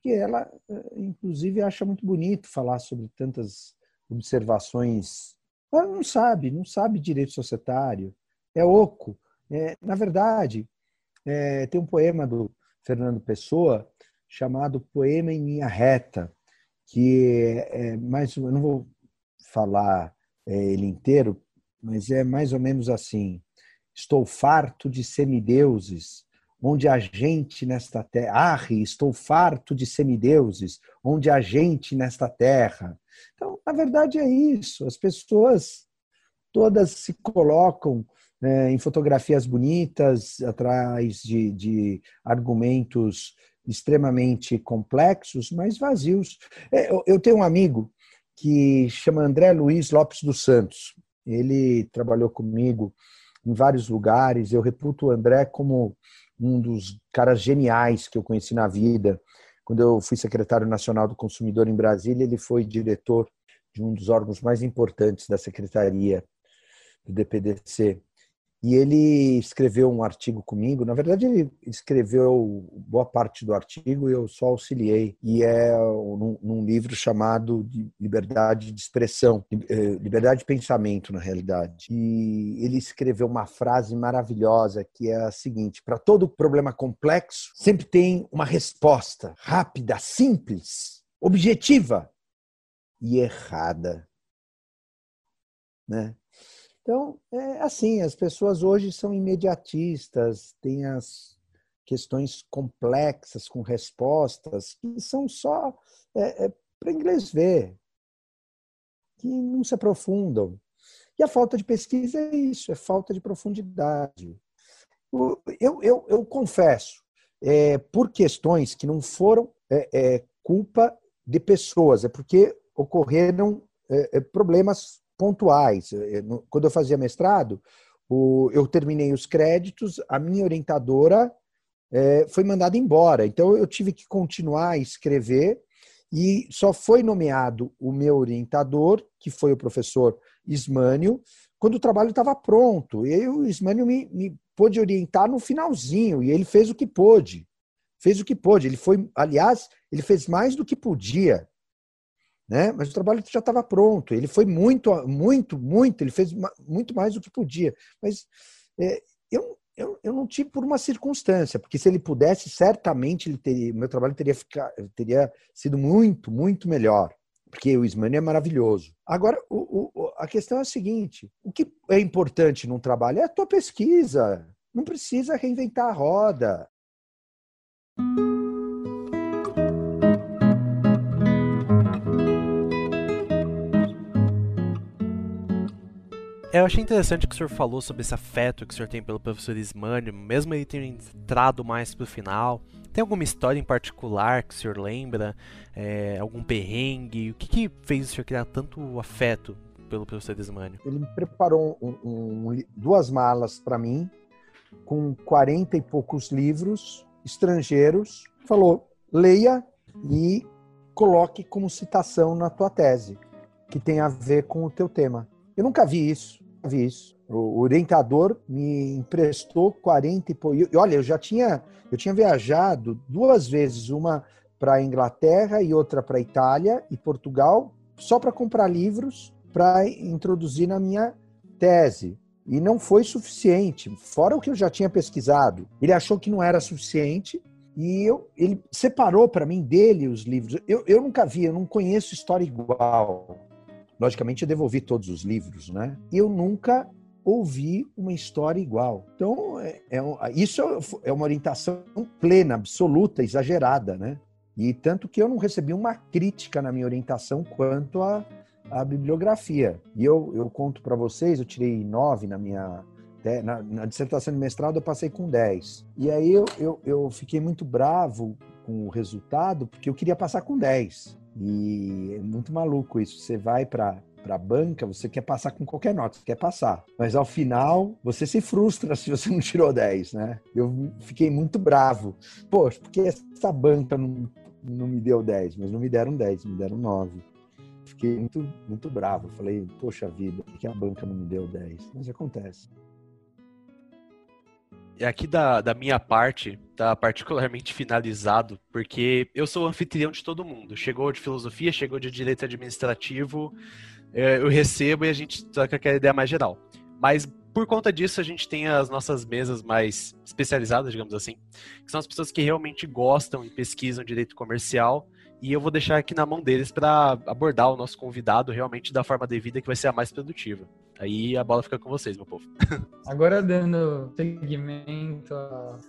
Porque ela, eh, inclusive, acha muito bonito falar sobre tantas observações. Ela não sabe, não sabe direito societário, é oco. É, na verdade, é, tem um poema do Fernando Pessoa chamado Poema em Linha Reta, que é, é mais, eu não vou falar é, ele inteiro, mas é mais ou menos assim: Estou farto de semideuses onde a gente nesta terra, arre, estou farto de semideuses, onde a gente nesta terra. Então, na verdade é isso, as pessoas todas se colocam é, em fotografias bonitas, atrás de, de argumentos extremamente complexos, mas vazios. É, eu tenho um amigo que chama André Luiz Lopes dos Santos. Ele trabalhou comigo em vários lugares. Eu reputo o André como um dos caras geniais que eu conheci na vida. Quando eu fui secretário nacional do consumidor em Brasília, ele foi diretor de um dos órgãos mais importantes da secretaria do DPDC. E ele escreveu um artigo comigo. Na verdade, ele escreveu boa parte do artigo e eu só auxiliei. E é num, num livro chamado de Liberdade de Expressão, eh, Liberdade de Pensamento, na realidade. E ele escreveu uma frase maravilhosa que é a seguinte: para todo problema complexo, sempre tem uma resposta rápida, simples, objetiva e errada. Né? Então, é assim, as pessoas hoje são imediatistas, têm as questões complexas com respostas que são só é, é, para inglês ver, que não se aprofundam. E a falta de pesquisa é isso, é falta de profundidade. Eu, eu, eu confesso, é, por questões que não foram é, é, culpa de pessoas, é porque ocorreram é, problemas pontuais. Quando eu fazia mestrado, eu terminei os créditos, a minha orientadora eh, foi mandada embora. Então, eu tive que continuar a escrever e só foi nomeado o meu orientador, que foi o professor Ismânio, quando o trabalho estava pronto. E o Ismânio me, me pôde orientar no finalzinho, e ele fez o que pôde. Fez o que pôde. Ele foi, aliás, ele fez mais do que podia né? Mas o trabalho já estava pronto. Ele foi muito, muito, muito. Ele fez muito mais do que podia. Mas é, eu, eu, eu não tive por uma circunstância, porque se ele pudesse, certamente ele teria, meu trabalho teria, teria sido muito, muito melhor. Porque o Ismani é maravilhoso. Agora, o, o, a questão é a seguinte: o que é importante num trabalho é a tua pesquisa. Não precisa reinventar a roda. Eu achei interessante que o senhor falou sobre esse afeto que o senhor tem pelo professor Ismânio, mesmo ele ter entrado mais pro final. Tem alguma história em particular que o senhor lembra? É, algum perrengue? O que, que, fez o senhor criar tanto afeto pelo professor Ismânio? Ele preparou um, um, duas malas para mim, com 40 e poucos livros estrangeiros. Falou: leia e coloque como citação na tua tese, que tem a ver com o teu tema. Eu nunca vi isso, vi isso. O orientador me emprestou 40 e pouco. E olha, eu já tinha, eu tinha viajado duas vezes, uma para a Inglaterra e outra para a Itália e Portugal, só para comprar livros para introduzir na minha tese. E não foi suficiente, fora o que eu já tinha pesquisado. Ele achou que não era suficiente e eu, ele separou para mim dele os livros. Eu, eu nunca vi, eu não conheço história igual. Logicamente, eu devolvi todos os livros, né? Eu nunca ouvi uma história igual. Então, é, é, isso é uma orientação plena, absoluta, exagerada, né? E tanto que eu não recebi uma crítica na minha orientação quanto à, à bibliografia. E eu, eu conto para vocês, eu tirei nove na minha na, na, dissertação de mestrado eu passei com 10. E aí eu, eu, eu, fiquei muito bravo com o resultado, porque eu queria passar com 10. E é muito maluco isso. Você vai para para a banca, você quer passar com qualquer nota, você quer passar. Mas ao final, você se frustra se você não tirou 10, né? Eu fiquei muito bravo. Poxa, porque essa banca não, não me deu 10, mas não me deram 10, me deram 9. Fiquei muito, muito bravo. Falei, poxa vida, que a banca não me deu 10? Mas acontece. E aqui da, da minha parte, tá particularmente finalizado, porque eu sou anfitrião de todo mundo. Chegou de filosofia, chegou de direito administrativo, é, eu recebo e a gente troca aquela ideia mais geral. Mas por conta disso, a gente tem as nossas mesas mais especializadas, digamos assim, que são as pessoas que realmente gostam e pesquisam direito comercial. E eu vou deixar aqui na mão deles para abordar o nosso convidado realmente da forma devida que vai ser a mais produtiva. Aí a bola fica com vocês, meu povo. Agora, dando seguimento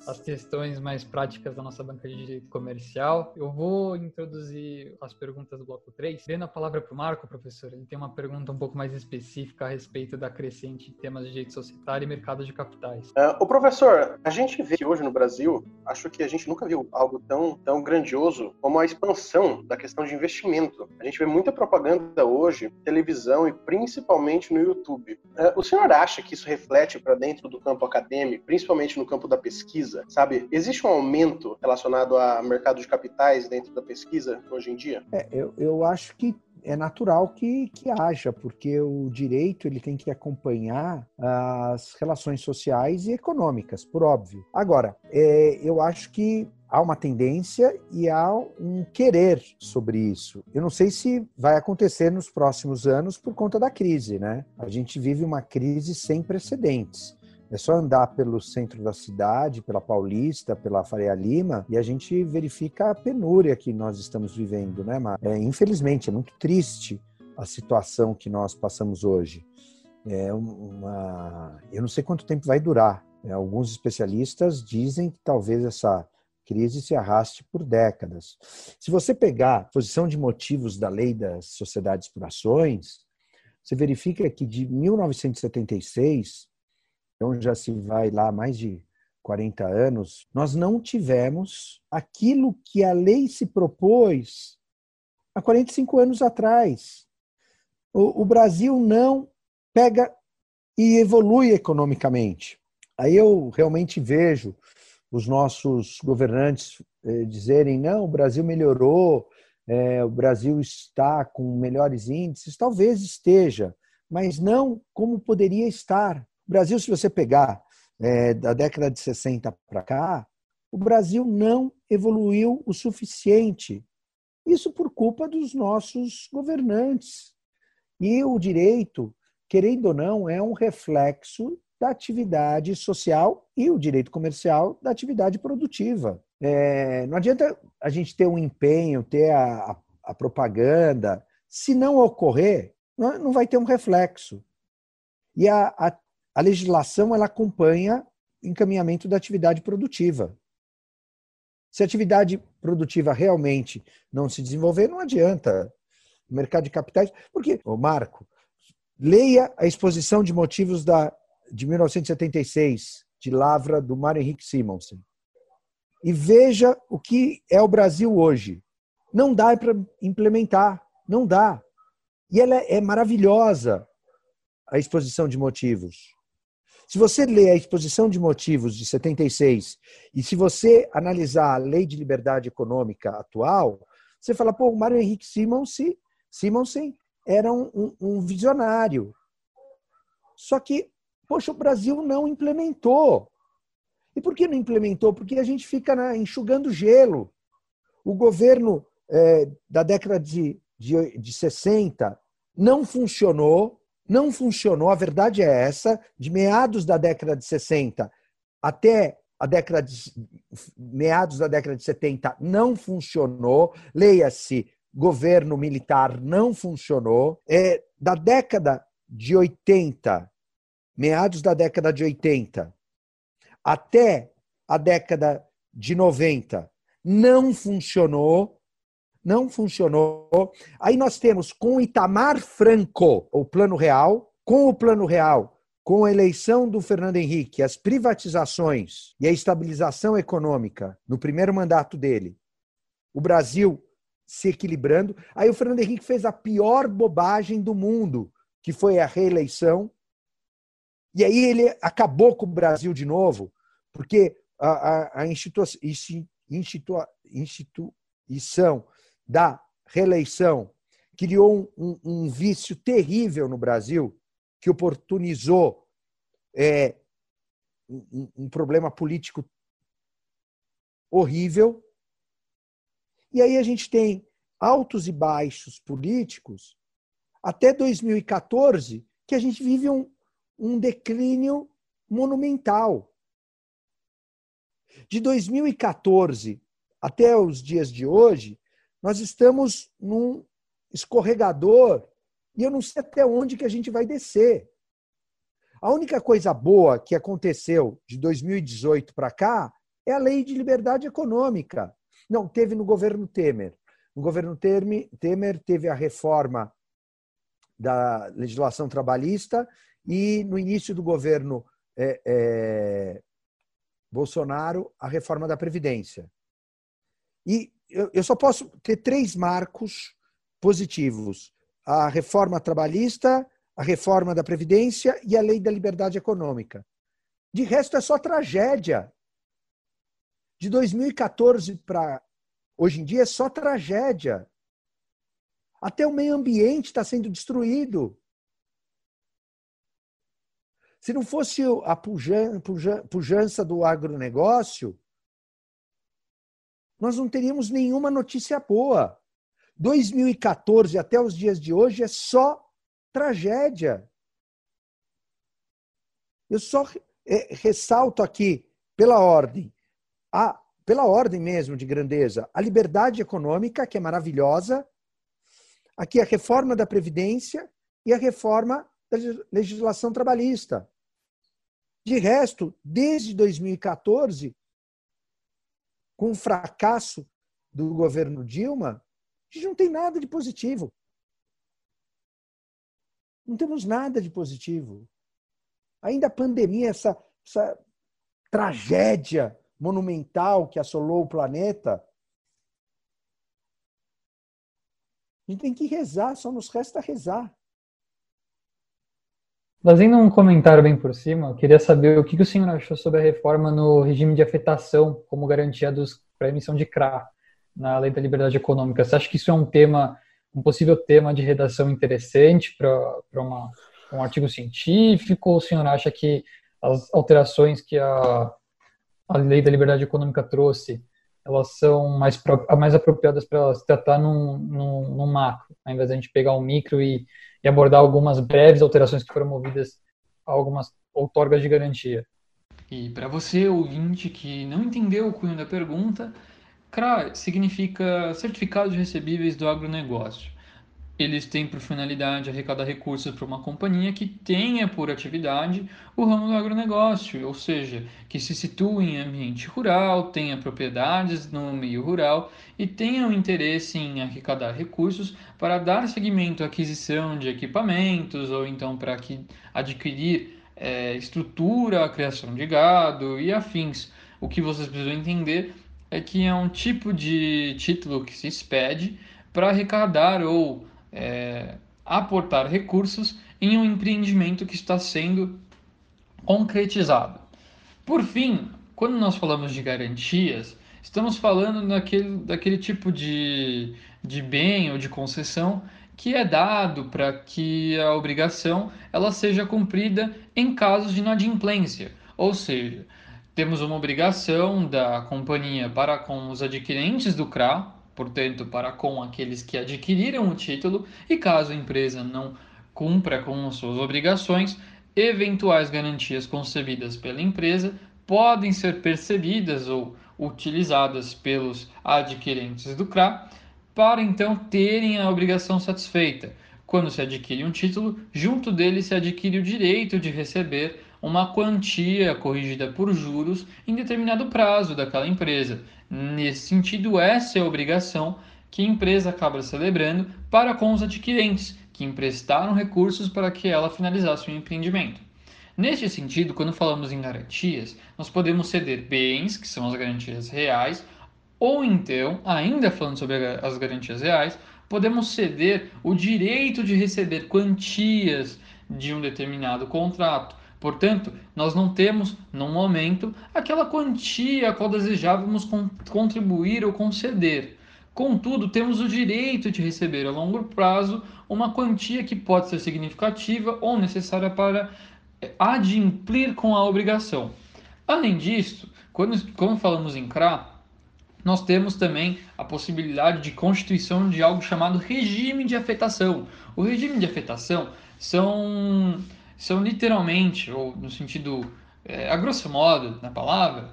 às questões mais práticas da nossa banca de direito comercial, eu vou introduzir as perguntas do bloco 3. Dando a palavra para o Marco, professor, ele tem uma pergunta um pouco mais específica a respeito da crescente temas de direito societário e mercado de capitais. Uh, o professor, a gente vê que hoje no Brasil, acho que a gente nunca viu algo tão, tão grandioso como a expansão da questão de investimento. A gente vê muita propaganda hoje, televisão e principalmente no YouTube YouTube. Uh, o senhor acha que isso reflete para dentro do campo acadêmico, principalmente no campo da pesquisa? Sabe, existe um aumento relacionado ao mercado de capitais dentro da pesquisa hoje em dia? É, eu, eu acho que é natural que, que haja, porque o direito ele tem que acompanhar as relações sociais e econômicas, por óbvio. Agora, é, eu acho que há uma tendência e há um querer sobre isso. Eu não sei se vai acontecer nos próximos anos por conta da crise, né? A gente vive uma crise sem precedentes. É só andar pelo centro da cidade, pela Paulista, pela Faria Lima, e a gente verifica a penúria que nós estamos vivendo, né, Mar? É, infelizmente, é muito triste a situação que nós passamos hoje. É uma... Eu não sei quanto tempo vai durar. É, alguns especialistas dizem que talvez essa crise se arraste por décadas. Se você pegar a posição de motivos da lei das sociedades por ações, você verifica que de 1976 então já se vai lá mais de 40 anos, nós não tivemos aquilo que a lei se propôs há 45 anos atrás. O, o Brasil não pega e evolui economicamente. Aí eu realmente vejo os nossos governantes eh, dizerem: não, o Brasil melhorou, eh, o Brasil está com melhores índices. Talvez esteja, mas não como poderia estar. O Brasil, se você pegar é, da década de 60 para cá, o Brasil não evoluiu o suficiente. Isso por culpa dos nossos governantes. E o direito, querendo ou não, é um reflexo da atividade social e o direito comercial da atividade produtiva. É, não adianta a gente ter um empenho, ter a, a, propaganda, se não ocorrer, não, não, vai ter um reflexo. E a, a a legislação ela acompanha o encaminhamento da atividade produtiva. Se a atividade produtiva realmente não se desenvolver, não adianta. O mercado de capitais. Porque, ô Marco, leia a exposição de motivos da, de 1976, de Lavra, do Mário Henrique Simonsen. E veja o que é o Brasil hoje. Não dá para implementar, não dá. E ela é maravilhosa, a exposição de motivos. Se você ler a exposição de motivos de 76 e se você analisar a lei de liberdade econômica atual, você fala, pô, o Mário Henrique Simonsen, Simonsen era um, um, um visionário. Só que, poxa, o Brasil não implementou. E por que não implementou? Porque a gente fica na, enxugando gelo. O governo é, da década de, de, de 60 não funcionou, não funcionou, a verdade é essa, de meados da década de 60 até a década de, meados da década de 70 não funcionou, leia-se, governo militar não funcionou. É, da década de 80, meados da década de 80, até a década de 90, não funcionou não funcionou. Aí nós temos com Itamar Franco o Plano Real, com o Plano Real, com a eleição do Fernando Henrique, as privatizações e a estabilização econômica no primeiro mandato dele, o Brasil se equilibrando. Aí o Fernando Henrique fez a pior bobagem do mundo, que foi a reeleição. E aí ele acabou com o Brasil de novo, porque a, a, a institu, institu, instituição da reeleição criou um, um, vício terrível no Brasil que oportunizou é, um, um problema político horrível. E aí a gente tem altos e baixos políticos até 2014, que a gente vive um, um declínio monumental. De 2014 até os dias de hoje, nós estamos num escorregador e eu não sei até onde que a gente vai descer. A única coisa boa que aconteceu de 2018 para cá é a lei de liberdade econômica. Não, teve no governo Temer. No governo Temer teve a reforma da legislação trabalhista e no início do governo é, é, Bolsonaro a reforma da Previdência. E eu, só posso ter três marcos positivos: a reforma trabalhista, a reforma da Previdência e a lei da liberdade econômica. De resto, é só tragédia. De 2014 para hoje em dia é só tragédia. Até o meio ambiente está sendo destruído. Se não fosse a pujança do agronegócio, nós não teríamos nenhuma notícia boa. 2014 até os dias de hoje é só tragédia. Eu só é, ressalto aqui, pela ordem, a, pela ordem mesmo de grandeza, a liberdade econômica, que é maravilhosa, aqui a reforma da Previdência e a reforma da legislação trabalhista. De resto, desde 2014, com o fracasso do governo Dilma, a gente não tem nada de positivo. Não temos nada de positivo. Ainda a pandemia, essa, essa tragédia monumental que assolou o planeta, a gente tem que rezar, só nos resta rezar. Fazendo um comentário bem por cima, eu queria saber o que o senhor achou sobre a reforma no regime de afetação como garantia para a emissão de CRA na Lei da Liberdade Econômica. Você acha que isso é um tema, um possível tema de redação interessante para um artigo científico? Ou o senhor acha que as alterações que a, a Lei da Liberdade Econômica trouxe elas são mais, mais apropriadas para se tratar num, num, num macro, ao invés de a gente pegar um micro e e abordar algumas breves alterações que foram movidas a algumas outorgas de garantia. E para você, ouvinte, que não entendeu o cunho da pergunta, CRA significa Certificados Recebíveis do Agronegócio eles têm por finalidade arrecadar recursos para uma companhia que tenha por atividade o ramo do agronegócio, ou seja, que se situa em ambiente rural, tenha propriedades no meio rural e tenha um interesse em arrecadar recursos para dar seguimento à aquisição de equipamentos ou então para adquirir é, estrutura, criação de gado e afins. O que vocês precisam entender é que é um tipo de título que se expede para arrecadar ou é, aportar recursos em um empreendimento que está sendo concretizado. Por fim, quando nós falamos de garantias, estamos falando daquele, daquele tipo de, de bem ou de concessão que é dado para que a obrigação ela seja cumprida em casos de inadimplência, ou seja, temos uma obrigação da companhia para com os adquirentes do CRA, portanto, para com aqueles que adquiriram o título, e caso a empresa não cumpra com suas obrigações, eventuais garantias concebidas pela empresa podem ser percebidas ou utilizadas pelos adquirentes do CRA para então terem a obrigação satisfeita. Quando se adquire um título, junto dele se adquire o direito de receber uma quantia corrigida por juros em determinado prazo daquela empresa, Nesse sentido, essa é a obrigação que a empresa acaba celebrando para com os adquirentes, que emprestaram recursos para que ela finalizasse o empreendimento. Neste sentido, quando falamos em garantias, nós podemos ceder bens, que são as garantias reais, ou então, ainda falando sobre as garantias reais, podemos ceder o direito de receber quantias de um determinado contrato, Portanto, nós não temos, no momento, aquela quantia a qual desejávamos contribuir ou conceder. Contudo, temos o direito de receber a longo prazo uma quantia que pode ser significativa ou necessária para eh, adimplir com a obrigação. Além disso, quando, quando falamos em CRA, nós temos também a possibilidade de constituição de algo chamado regime de afetação. O regime de afetação são são literalmente, ou no sentido, é, a grosso modo, na palavra,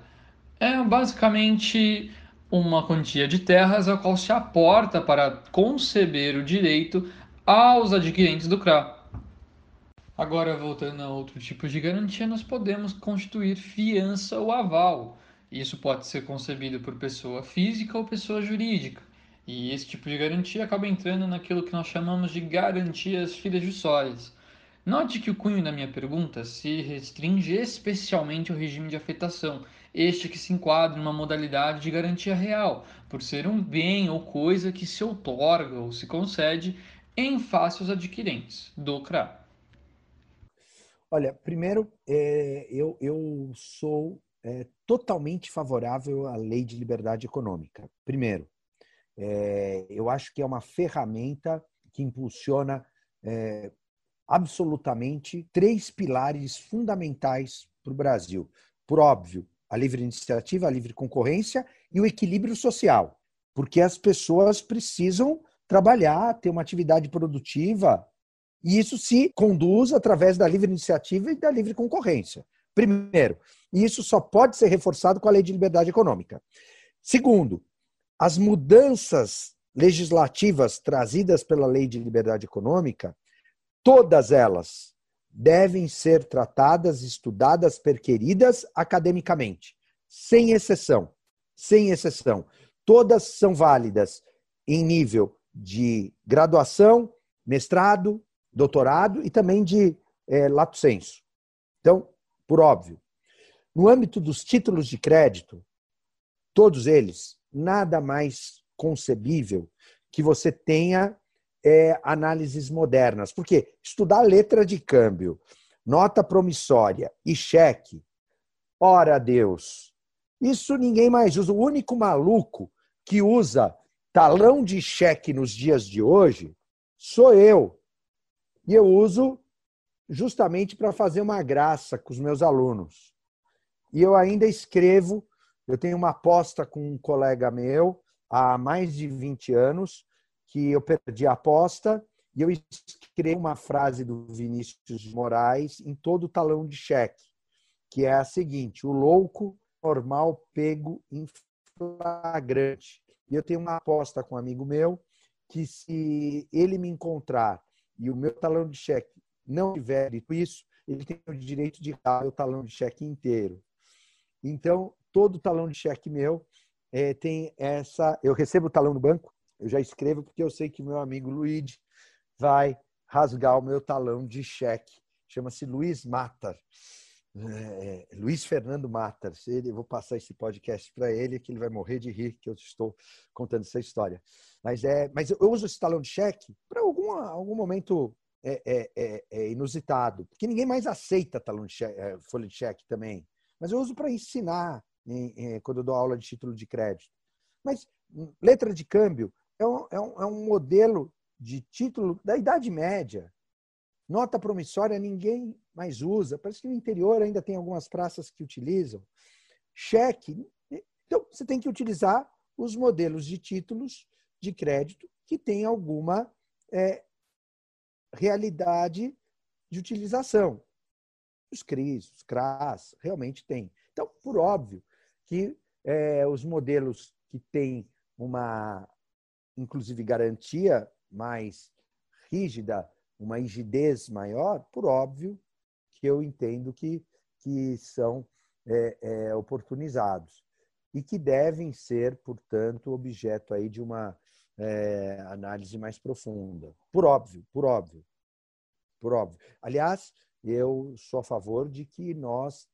é basicamente uma quantia de terras a qual se aporta para conceber o direito aos adquirentes do CRA. Agora, voltando a outro tipo de garantia, nós podemos constituir fiança ou aval. Isso pode ser concebido por pessoa física ou pessoa jurídica. E esse tipo de garantia acaba entrando naquilo que nós chamamos de garantias fidejussórias. Note que o cunho da minha pergunta se restringe especialmente ao regime de afetação, este que se enquadra em uma modalidade de garantia real, por ser um bem ou coisa que se outorga ou se concede em face aos adquirentes do CRA. Olha, primeiro, é, eu, eu sou é, totalmente favorável à lei de liberdade econômica. Primeiro, é, eu acho que é uma ferramenta que impulsiona é, absolutamente três pilares fundamentais para o Brasil. Por óbvio, a livre iniciativa, a livre concorrência e o equilíbrio social, porque as pessoas precisam trabalhar, ter uma atividade produtiva, e isso se conduz através da livre iniciativa e da livre concorrência. Primeiro, isso só pode ser reforçado com a lei de liberdade econômica. Segundo, as mudanças legislativas trazidas pela lei de liberdade econômica, todas elas devem ser tratadas, estudadas, perqueridas academicamente, sem exceção. Sem exceção. Todas são válidas em nível de graduação, mestrado, doutorado e também de é, lato senso. Então, por óbvio, no âmbito dos títulos de crédito, todos eles, nada mais concebível que você tenha é, análises modernas. Porque estudar letra de câmbio, nota promissória e cheque, ora Deus, isso ninguém mais usa. O único maluco que usa talão de cheque nos dias de hoje sou eu. E eu uso justamente para fazer uma graça com os meus alunos. E eu ainda escrevo, eu tenho uma aposta com um colega meu há mais de 20 anos, que eu perdi a aposta e eu escrevo uma frase do Vinícius de Moraes em todo o talão de cheque, que é a seguinte: o louco normal pego em flagrante. E eu tenho uma aposta com um amigo meu que se ele me encontrar e o meu talão de cheque não tiver dito isso, ele tem o direito de dar o talão de cheque inteiro. Então, todo talão de cheque meu é, tem essa. Eu recebo o talão no banco, eu já escrevo porque eu sei que meu amigo Luigi vai rasgar o meu talão de cheque. Chama-se Luiz Matar. É, é Luiz Fernando Matar. Ele, eu vou passar esse podcast para ele, que ele vai morrer de rir que eu estou contando essa história. Mas, é, mas eu uso esse talão de cheque para algum, algum momento é, é, é, é, inusitado, porque ninguém mais aceita talão de cheque, é, folha de cheque também. Mas eu uso para ensinar em, em, quando eu dou aula de título de crédito. Mas hum, letra de câmbio é um, é um, é um modelo de título da Idade Média. Nota promissória ninguém mais usa. Parece que no interior ainda tem algumas praças que utilizam. Cheque. Então, você tem que utilizar os modelos de títulos de crédito que têm alguma é, realidade de utilização. Os CRIs, os CRAS, realmente tem. Então, por óbvio que é, os modelos que têm uma inclusive garantia mais rígida, uma rigidez maior, por óbvio que eu entendo que, que são é, é, oportunizados e que devem ser, portanto, objeto aí de uma é, análise mais profunda. Por óbvio, por óbvio, por óbvio. Aliás, eu sou a favor de que nós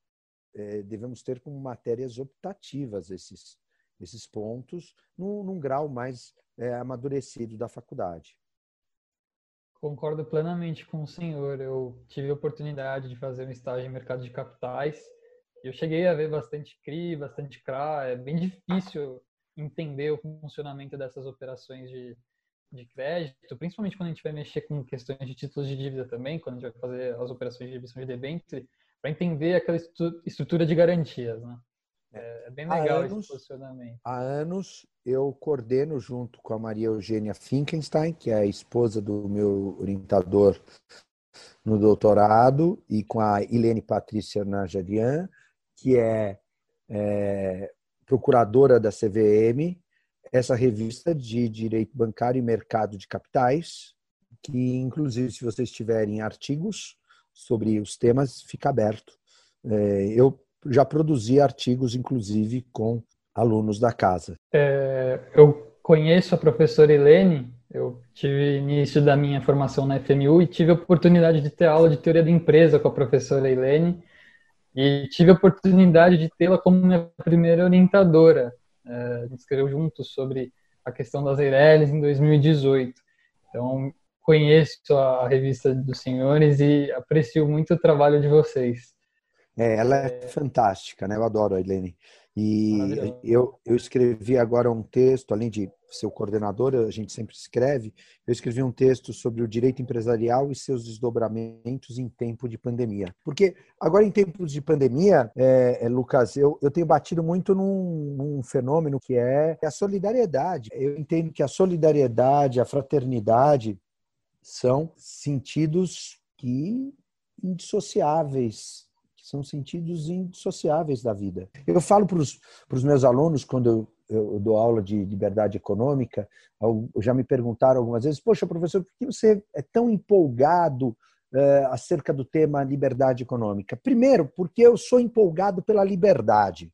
é, devemos ter como matérias optativas esses, esses pontos num, num grau mais é, amadurecido da faculdade. Concordo plenamente com o senhor. Eu tive a oportunidade de fazer um estágio em mercado de capitais. Eu cheguei a ver bastante CRI, bastante CRA. É bem difícil entender o funcionamento dessas operações de, de crédito, principalmente quando a gente vai mexer com questões de títulos de dívida também, quando a gente vai fazer as operações de emissão de debênture, para entender aquela estrutura de garantias, né? É, é bem legal anos, esse posicionamento. Há anos eu coordeno junto com a Maria Eugênia Finkenstein, que é a esposa do meu orientador no doutorado, e com a Helene Patrícia Najarian, que é, é procuradora da CVM, essa revista de Direito Bancário e Mercado de Capitais, que inclusive se vocês tiverem artigos sobre os temas, fica aberto. É, eu já produzi artigos, inclusive, com alunos da casa. É, eu conheço a professora Helene, eu tive início da minha formação na FMU e tive a oportunidade de ter aula de teoria da empresa com a professora Helene e tive a oportunidade de tê-la como minha primeira orientadora. É, a gente escreveu juntos sobre a questão das Eireles em 2018. Então, conheço a revista dos senhores e aprecio muito o trabalho de vocês. É, ela é fantástica, né? Eu adoro a Helene. E eu, eu escrevi agora um texto, além de ser o coordenador, a gente sempre escreve, eu escrevi um texto sobre o direito empresarial e seus desdobramentos em tempo de pandemia. Porque agora, em tempos de pandemia, é, é, Lucas, eu, eu tenho batido muito num, num fenômeno que é a solidariedade. Eu entendo que a solidariedade, a fraternidade são sentidos que indissociáveis são sentidos indissociáveis da vida. Eu falo para os meus alunos, quando eu, eu, dou aula de liberdade econômica, já me perguntaram algumas vezes: Poxa, professor, por que você é tão empolgado é, acerca do tema liberdade econômica? Primeiro, porque eu sou empolgado pela liberdade.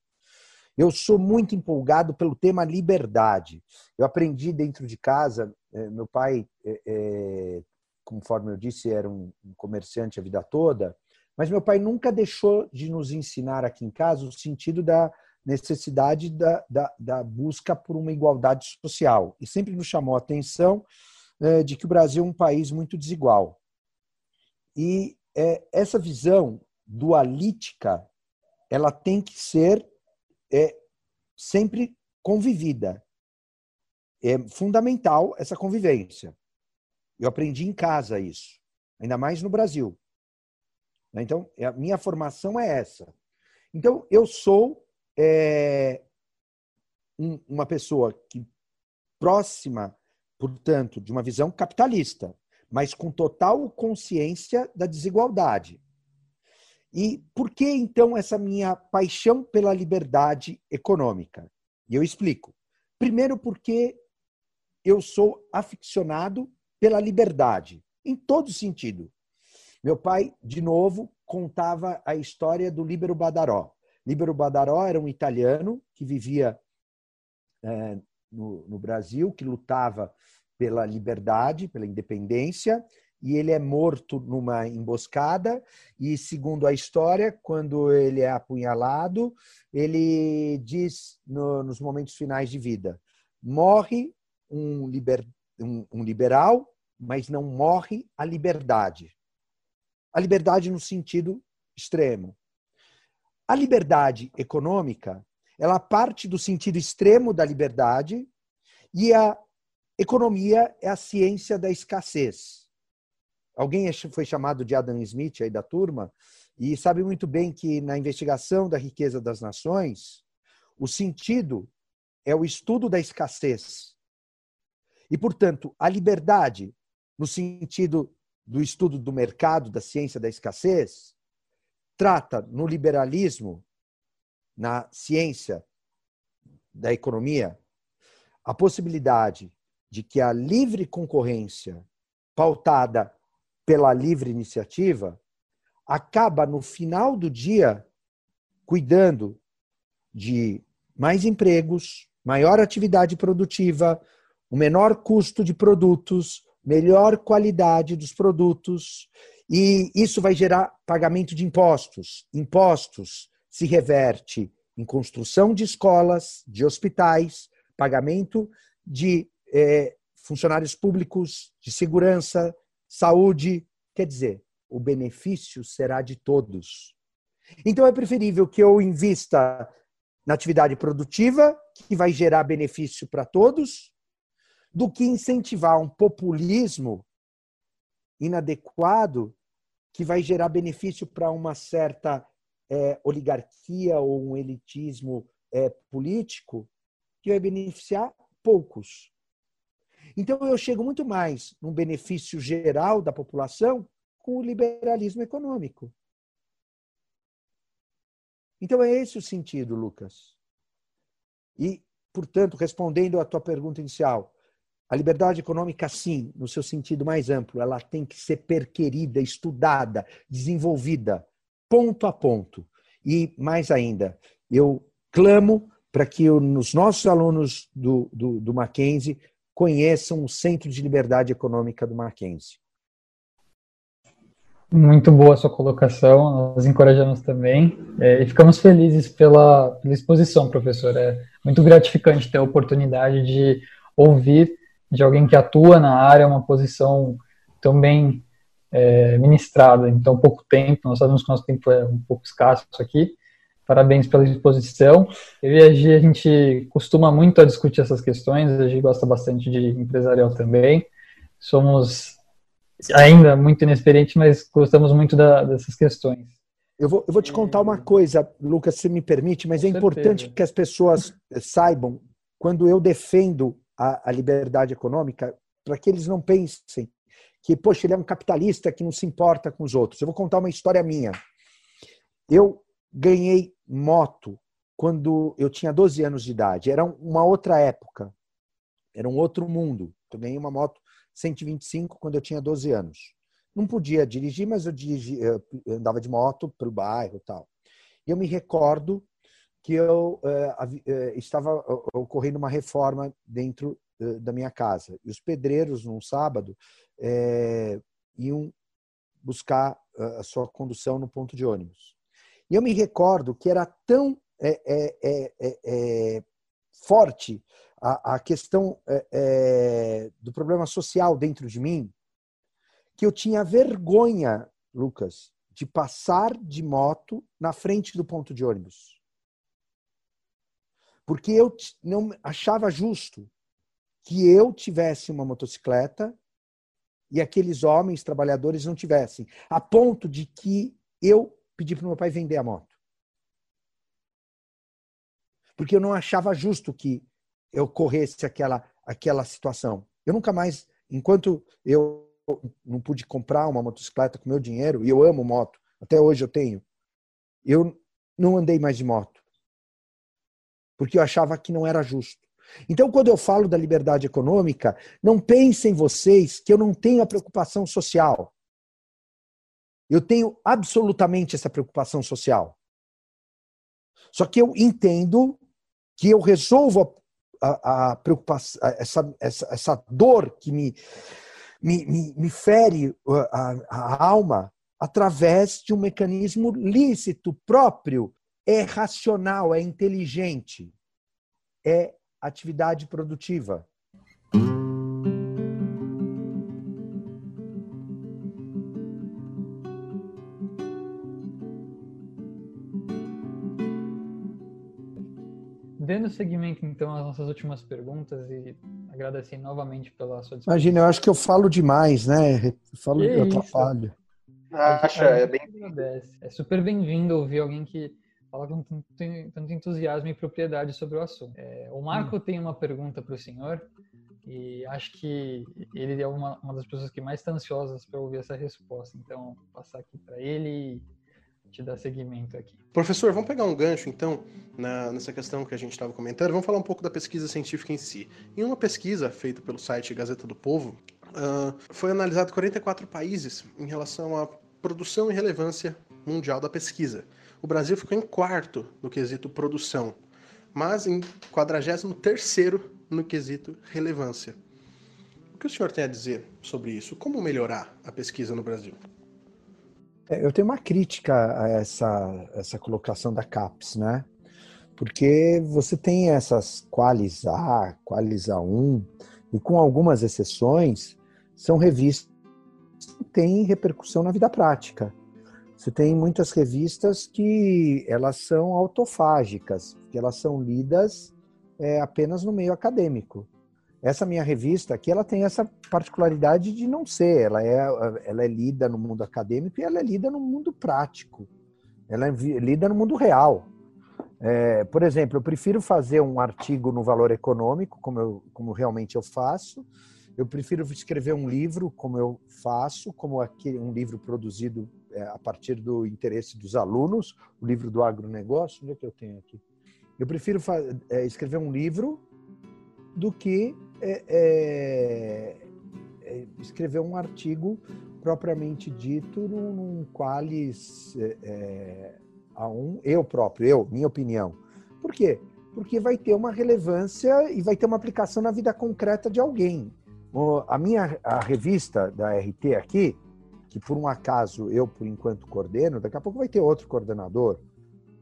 Eu sou muito empolgado pelo tema liberdade. Eu aprendi dentro de casa, é, meu pai, é, conforme eu disse, era um comerciante a vida toda, mas meu pai nunca deixou de nos ensinar aqui em casa o sentido da necessidade da, da, da busca por uma igualdade social. E sempre nos chamou a atenção é, de que o Brasil é um país muito desigual. E é, essa visão dualítica ela tem que ser é, sempre convivida. É fundamental essa convivência. Eu aprendi em casa isso, ainda mais no Brasil. Né? Então, é, a minha formação é essa. Então, eu sou é, um, uma pessoa que próxima, portanto, de uma visão capitalista, mas com total consciência da desigualdade. E por que então essa minha paixão pela liberdade econômica? E eu explico. Primeiro, porque eu sou aficionado pela liberdade, em todo sentido. Meu pai, de novo, contava a história do Libero Badaró. Libero Badaró era um italiano que vivia é, no, no Brasil, que lutava pela liberdade, pela independência, e ele é morto numa emboscada e segundo a história quando ele é apunhalado ele diz no, nos momentos finais de vida morre um, liber, um, um, liberal mas não morre a liberdade a liberdade no sentido extremo. A liberdade econômica, ela parte do sentido extremo da liberdade e a economia é a ciência da escassez. Alguém é foi chamado de Adam Smith aí da turma e sabe muito bem que na investigação da riqueza das nações, o sentido é o estudo da escassez. E, portanto, a liberdade, no sentido do estudo do mercado, da ciência da escassez, trata no liberalismo, na ciência da economia, a possibilidade de que a livre concorrência, pautada pela livre iniciativa, acaba no final do dia cuidando de mais empregos, maior atividade produtiva, o menor custo de produtos, melhor qualidade dos produtos e isso vai gerar pagamento de impostos. Impostos se reverte em construção de escolas, de hospitais, pagamento de é, funcionários públicos, de segurança, saúde. Quer dizer, o benefício será de todos. Então é preferível que eu invista na atividade produtiva, que vai gerar benefício para todos, do que incentivar um populismo inadequado que vai gerar benefício para uma certa é, oligarquia ou um elitismo é, político que vai beneficiar poucos. Então eu chego muito mais num benefício geral da população com o liberalismo econômico. Então é esse o sentido, Lucas. E, portanto, respondendo à tua pergunta inicial, a liberdade econômica, sim, no seu sentido mais amplo, ela tem que ser perquerida, estudada, desenvolvida, ponto a ponto. E, mais ainda, eu clamo para que os nossos alunos do, do, do Mackenzie conheçam o Centro de Liberdade Econômica do Mackenzie. Muito boa a sua colocação, nós encorajamos também é, e ficamos felizes pela, pela exposição, professor. É muito gratificante ter a oportunidade de ouvir de alguém que atua na área, uma posição tão bem é, ministrada em tão pouco tempo. Nós sabemos que o nosso tempo é um pouco escasso aqui. Parabéns pela exposição. Eu e a Gi, a gente costuma muito a discutir essas questões, a Gi gosta bastante de empresarial também. Somos ainda muito inexperientes, mas gostamos muito da, dessas questões. Eu vou, eu vou te contar uma coisa, Lucas, se me permite, mas é importante que as pessoas saibam, quando eu defendo a, a liberdade econômica, para que eles não pensem que, poxa, ele é um capitalista que não se importa com os outros. Eu vou contar uma história minha. Eu ganhei moto quando eu tinha 12 anos de idade. Era uma outra época. Era um outro mundo. Eu ganhei uma moto 125 quando eu tinha 12 anos. Não podia dirigir, mas eu, dirigi, eu andava de moto pelo bairro e tal. Eu me recordo que eu eh, eh, estava ocorrendo uma reforma dentro eh, da minha casa. E os pedreiros, num sábado, eh, iam buscar a sua condução no ponto de ônibus. E eu me recordo que era tão eh, eh, forte a, a questão do problema social dentro de mim que eu tinha vergonha, Lucas, de passar de moto na frente do ponto de ônibus. Porque eu não achava justo que eu tivesse uma motocicleta e aqueles homens trabalhadores não tivessem, a ponto de que eu pedi para meu pai vender a moto. Porque eu não achava justo que eu corresse aquela, aquela situação. Eu nunca mais, enquanto eu não pude comprar uma motocicleta com meu dinheiro, e eu amo moto, até hoje eu tenho, eu não andei mais de moto. Porque eu achava que não era justo. Então, quando eu falo da liberdade econômica, não pensem vocês que eu não tenho a preocupação social. Eu tenho absolutamente essa preocupação social. Só que eu entendo que eu resolvo a, a, a preocupação, essa, essa, essa dor que me, me, me, me fere a, a alma através de um mecanismo lícito próprio, é racional, é inteligente, é atividade produtiva. Dando seguimento, então, às nossas últimas perguntas e agradecer novamente pela sua disposição. Imagina, eu acho que eu falo demais, né? Eu falo, Que eu isso? atrapalho. Acha, é bem. É super bem-vindo ouvir alguém que fala com tanto, tanto entusiasmo e propriedade sobre o assunto. É, o Marco Hum. tem uma pergunta para o senhor e acho que ele é uma, uma das pessoas que mais está ansiosas para ouvir essa resposta. Então, vou passar aqui para ele e te dar seguimento aqui. Professor, vamos pegar um gancho então na- nessa questão que a gente estava comentando. Vamos falar um pouco da pesquisa científica em si. Em uma pesquisa feita pelo site Gazeta do Povo, ah, foi analisado 44 países em relação à produção e relevância mundial da pesquisa. O Brasil ficou em quarto no quesito produção, mas em 43º no quesito relevância. O que o senhor tem a dizer sobre isso? Como melhorar a pesquisa no Brasil? É, Eu tenho uma crítica a essa, essa colocação da CAPES, né? Porque você tem essas qualis A, qualis A1, e com algumas exceções, são revistas que têm repercussão na vida prática. Você tem muitas revistas que elas são autofágicas, que elas são lidas é, apenas no meio acadêmico. Essa minha revista aqui, ela tem essa particularidade de não ser, ela é, ela é lida no mundo acadêmico e ela é lida no mundo prático. Ela é lida no mundo real. É, por exemplo, eu prefiro fazer um artigo no Valor Econômico, como, eu, como realmente eu faço. Eu prefiro escrever um livro, como eu faço, como aquele, um livro produzido a partir do interesse dos alunos, o livro do agronegócio. Onde é que eu tenho aqui? Eu prefiro é, escrever um livro do que é, é, é, escrever um artigo propriamente dito num, num qualis é, é, A1, eu próprio, eu, minha opinião. Por quê? Porque vai ter uma relevância e vai ter uma aplicação na vida concreta de alguém. O- A minha a revista da RT aqui, que por um acaso eu, por enquanto, coordeno, daqui a pouco vai ter outro coordenador,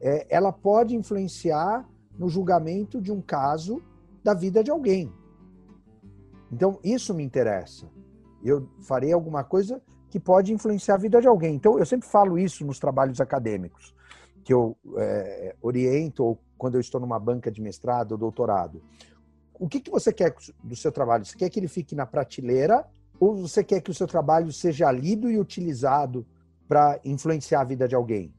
é, ela pode influenciar no julgamento de um caso da vida de alguém. Então, isso me interessa. Eu farei alguma coisa que pode influenciar a vida de alguém. Então, eu sempre falo isso nos trabalhos acadêmicos, que eu é, oriento ou quando eu estou numa banca de mestrado ou doutorado. O que, que você quer do seu trabalho? Você quer que ele fique na prateleira ou você quer que o seu trabalho seja lido e utilizado para influenciar a vida de alguém?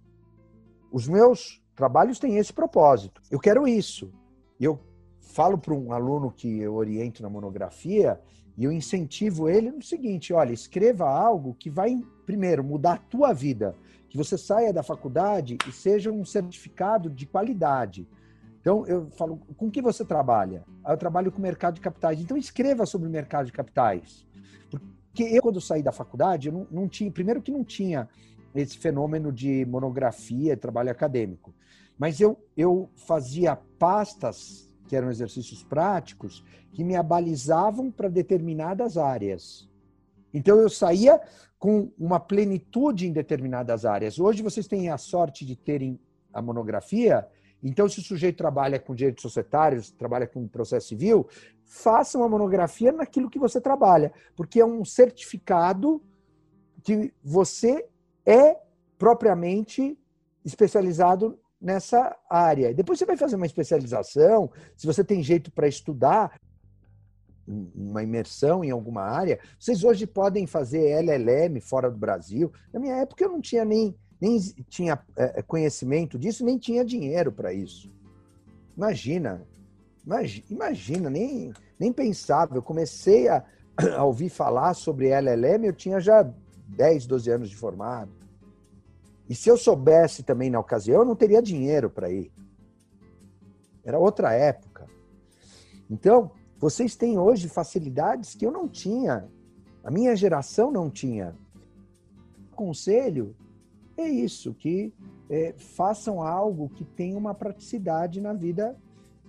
Os meus trabalhos têm esse propósito. Eu quero isso. Eu falo para um aluno que eu oriento na monografia e eu incentivo ele no seguinte: olha, escreva algo que vai, primeiro, mudar a tua vida, que você saia da faculdade e seja um certificado de qualidade. Então, eu falo, com que você trabalha? Eu trabalho com mercado de capitais. Então, escreva sobre o mercado de capitais. Porque eu, quando saí da faculdade, não, não tinha, primeiro que não tinha esse fenômeno de monografia, trabalho acadêmico. Mas eu, eu fazia pastas que eram exercícios práticos, que me abalizavam para determinadas áreas. Então eu saía com uma plenitude em determinadas áreas. Hoje vocês têm a sorte de terem a monografia, então se o sujeito trabalha com direitos societários, trabalha com processo civil, faça uma monografia naquilo que você trabalha, porque é um certificado que você é propriamente especializado nessa área. Depois você vai fazer uma especialização, se você tem jeito para estudar uma imersão em alguma área, vocês hoje podem fazer LLM fora do Brasil. Na minha época eu não tinha nem, nem tinha é, conhecimento disso, nem tinha dinheiro para isso. Imagina, imagina, nem, nem pensava. Eu comecei a, a ouvir falar sobre LLM, eu tinha já 10, 12 anos de formado. E se eu soubesse também na ocasião, eu não teria dinheiro para ir. Era outra época. Então, vocês têm hoje facilidades que eu não tinha. A minha geração não tinha. O conselho é isso, que é, façam algo que tenha uma praticidade na vida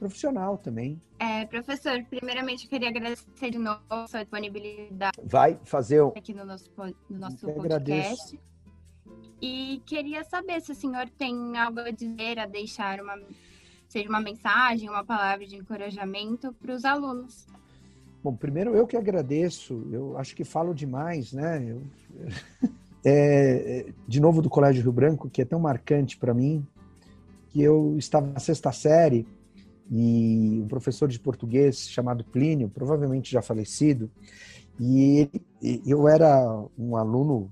profissional também. É, professor, primeiramente eu queria agradecer de novo a sua disponibilidade. Vai fazer o... aqui no nosso, no nosso eu podcast. Agradeço. E queria saber se o senhor tem algo a dizer, a deixar uma, seja uma mensagem, uma palavra de encorajamento para os alunos. Bom, primeiro eu que agradeço, eu acho que falo demais, né? Eu, é, de novo do Colégio Rio Branco, que é tão marcante para mim, que eu estava na sexta série e um professor de português chamado Plínio, provavelmente já falecido, e ele, eu era um aluno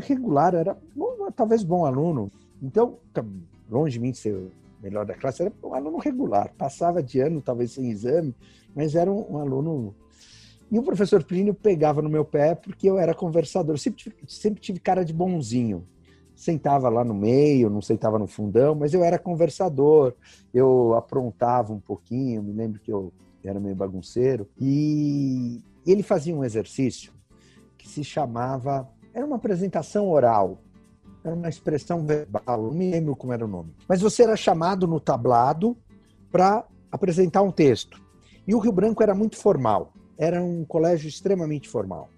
regular, era bom, talvez bom aluno. Então, longe de mim ser o melhor da classe, era um aluno regular. Passava de ano, talvez sem exame, mas era um, um aluno. E o professor Plínio pegava no meu pé porque eu era conversador. Sempre tive cara de bonzinho. Sentava lá no meio, não sentava no fundão, mas eu era conversador. Eu aprontava um pouquinho, me lembro que eu era meio bagunceiro. E ele fazia um exercício que se chamava era uma apresentação oral, era uma expressão verbal, não me lembro como era o nome. Mas você era chamado no tablado para apresentar um texto. E o Rio Branco era muito formal, era um colégio extremamente formal.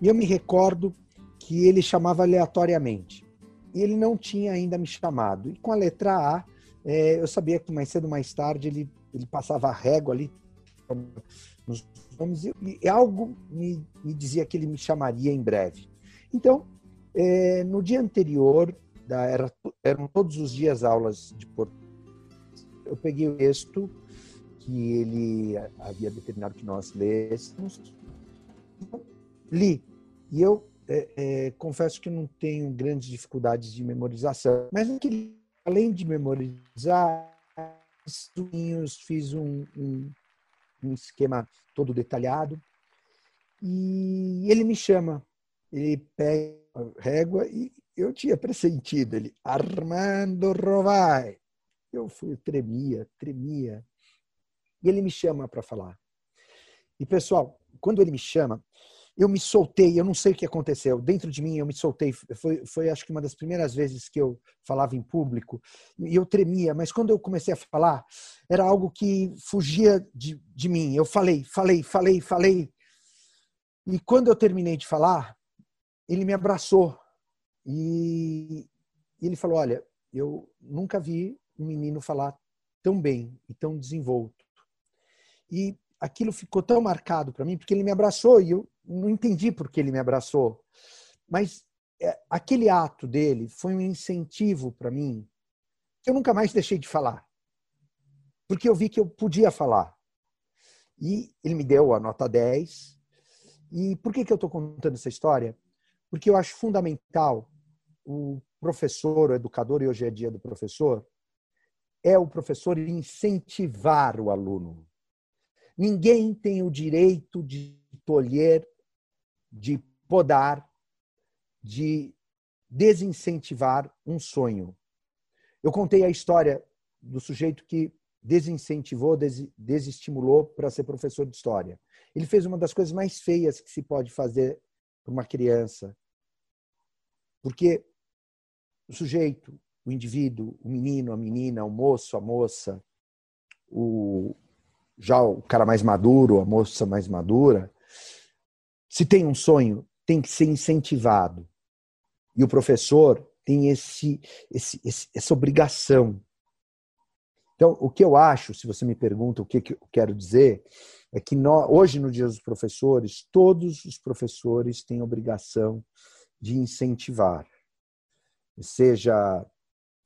E eu me recordo que ele chamava aleatoriamente. E ele não tinha ainda me chamado. E com a letra A, é, eu sabia que mais cedo ou mais tarde ele, ele passava a régua ali nos nomes. E, e algo me, me dizia que ele me chamaria em breve. Então, é, no dia anterior, da, era, eram todos os dias aulas de português, eu peguei o texto que ele havia determinado que nós lêssemos, li. E eu é, é, confesso que não tenho grandes dificuldades de memorização, mas além de memorizar, fiz um, um, um esquema todo detalhado e ele me chama ele pega a régua e eu tinha pressentido ele, Armando Rovai. Eu fui, tremia, tremia. E ele me chama para falar. E pessoal, quando ele me chama, eu me soltei, eu não sei o que aconteceu. Dentro de mim eu me soltei. Foi, foi acho que uma das primeiras vezes que eu falava em público. E eu tremia, mas quando eu comecei a falar, era algo que fugia de, de mim. Eu falei, falei, falei, falei. E quando eu terminei de falar, ele me abraçou e ele falou: Olha, eu nunca vi um menino falar tão bem e tão desenvolto. E aquilo ficou tão marcado para mim, porque ele me abraçou e eu não entendi por que ele me abraçou, mas é, aquele ato dele foi um incentivo para mim que eu nunca mais deixei de falar. Porque eu vi que eu podia falar. E ele me deu a nota 10. E por que, que eu estou contando essa história? Porque eu acho fundamental o professor, o educador, e hoje é dia do professor, é o professor incentivar o aluno. Ninguém tem o direito de tolher, de podar, de desincentivar um sonho. Eu contei a história do sujeito que desincentivou, des desestimulou para ser professor de história. Ele fez uma das coisas mais feias que se pode fazer para uma criança. Porque o sujeito, o indivíduo, o menino, a menina, o moço, a moça, o já o cara mais maduro, a moça mais madura, se tem um sonho, tem que ser incentivado. E o professor tem esse, esse, esse, essa obrigação. Então, o que eu acho, se você me pergunta o que, que eu quero dizer, é que nós, hoje, no Dia dos Professores, todos os professores têm obrigação de incentivar. Seja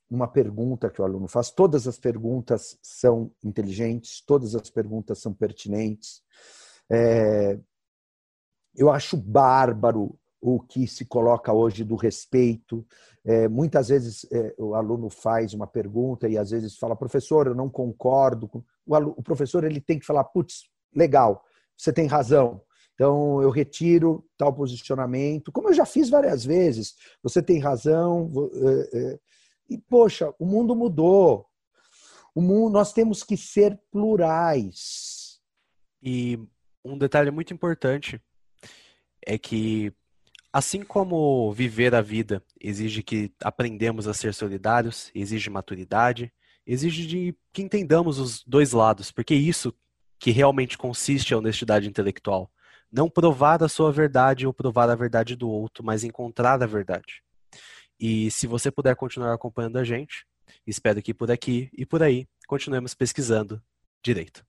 uma pergunta que o aluno faz, todas as perguntas são inteligentes, todas as perguntas são pertinentes. É, eu acho bárbaro o que se coloca hoje do respeito. É, muitas vezes é, o aluno faz uma pergunta e às vezes fala, professor, eu não concordo. O, o professor ele tem que falar, putz, legal, você tem razão. Então eu retiro tal posicionamento, como eu já fiz várias vezes. Você tem razão. É, é, e poxa, o mundo mudou. O mundo, nós temos que ser plurais. E um detalhe muito importante é que Assim como viver a vida exige que aprendemos a ser solidários, exige maturidade, exige de que entendamos os dois lados, porque é isso que realmente consiste a honestidade intelectual. Não provar a sua verdade ou provar a verdade do outro, mas encontrar a verdade. E se você puder continuar acompanhando a gente, espero que por aqui e por aí continuemos pesquisando direito.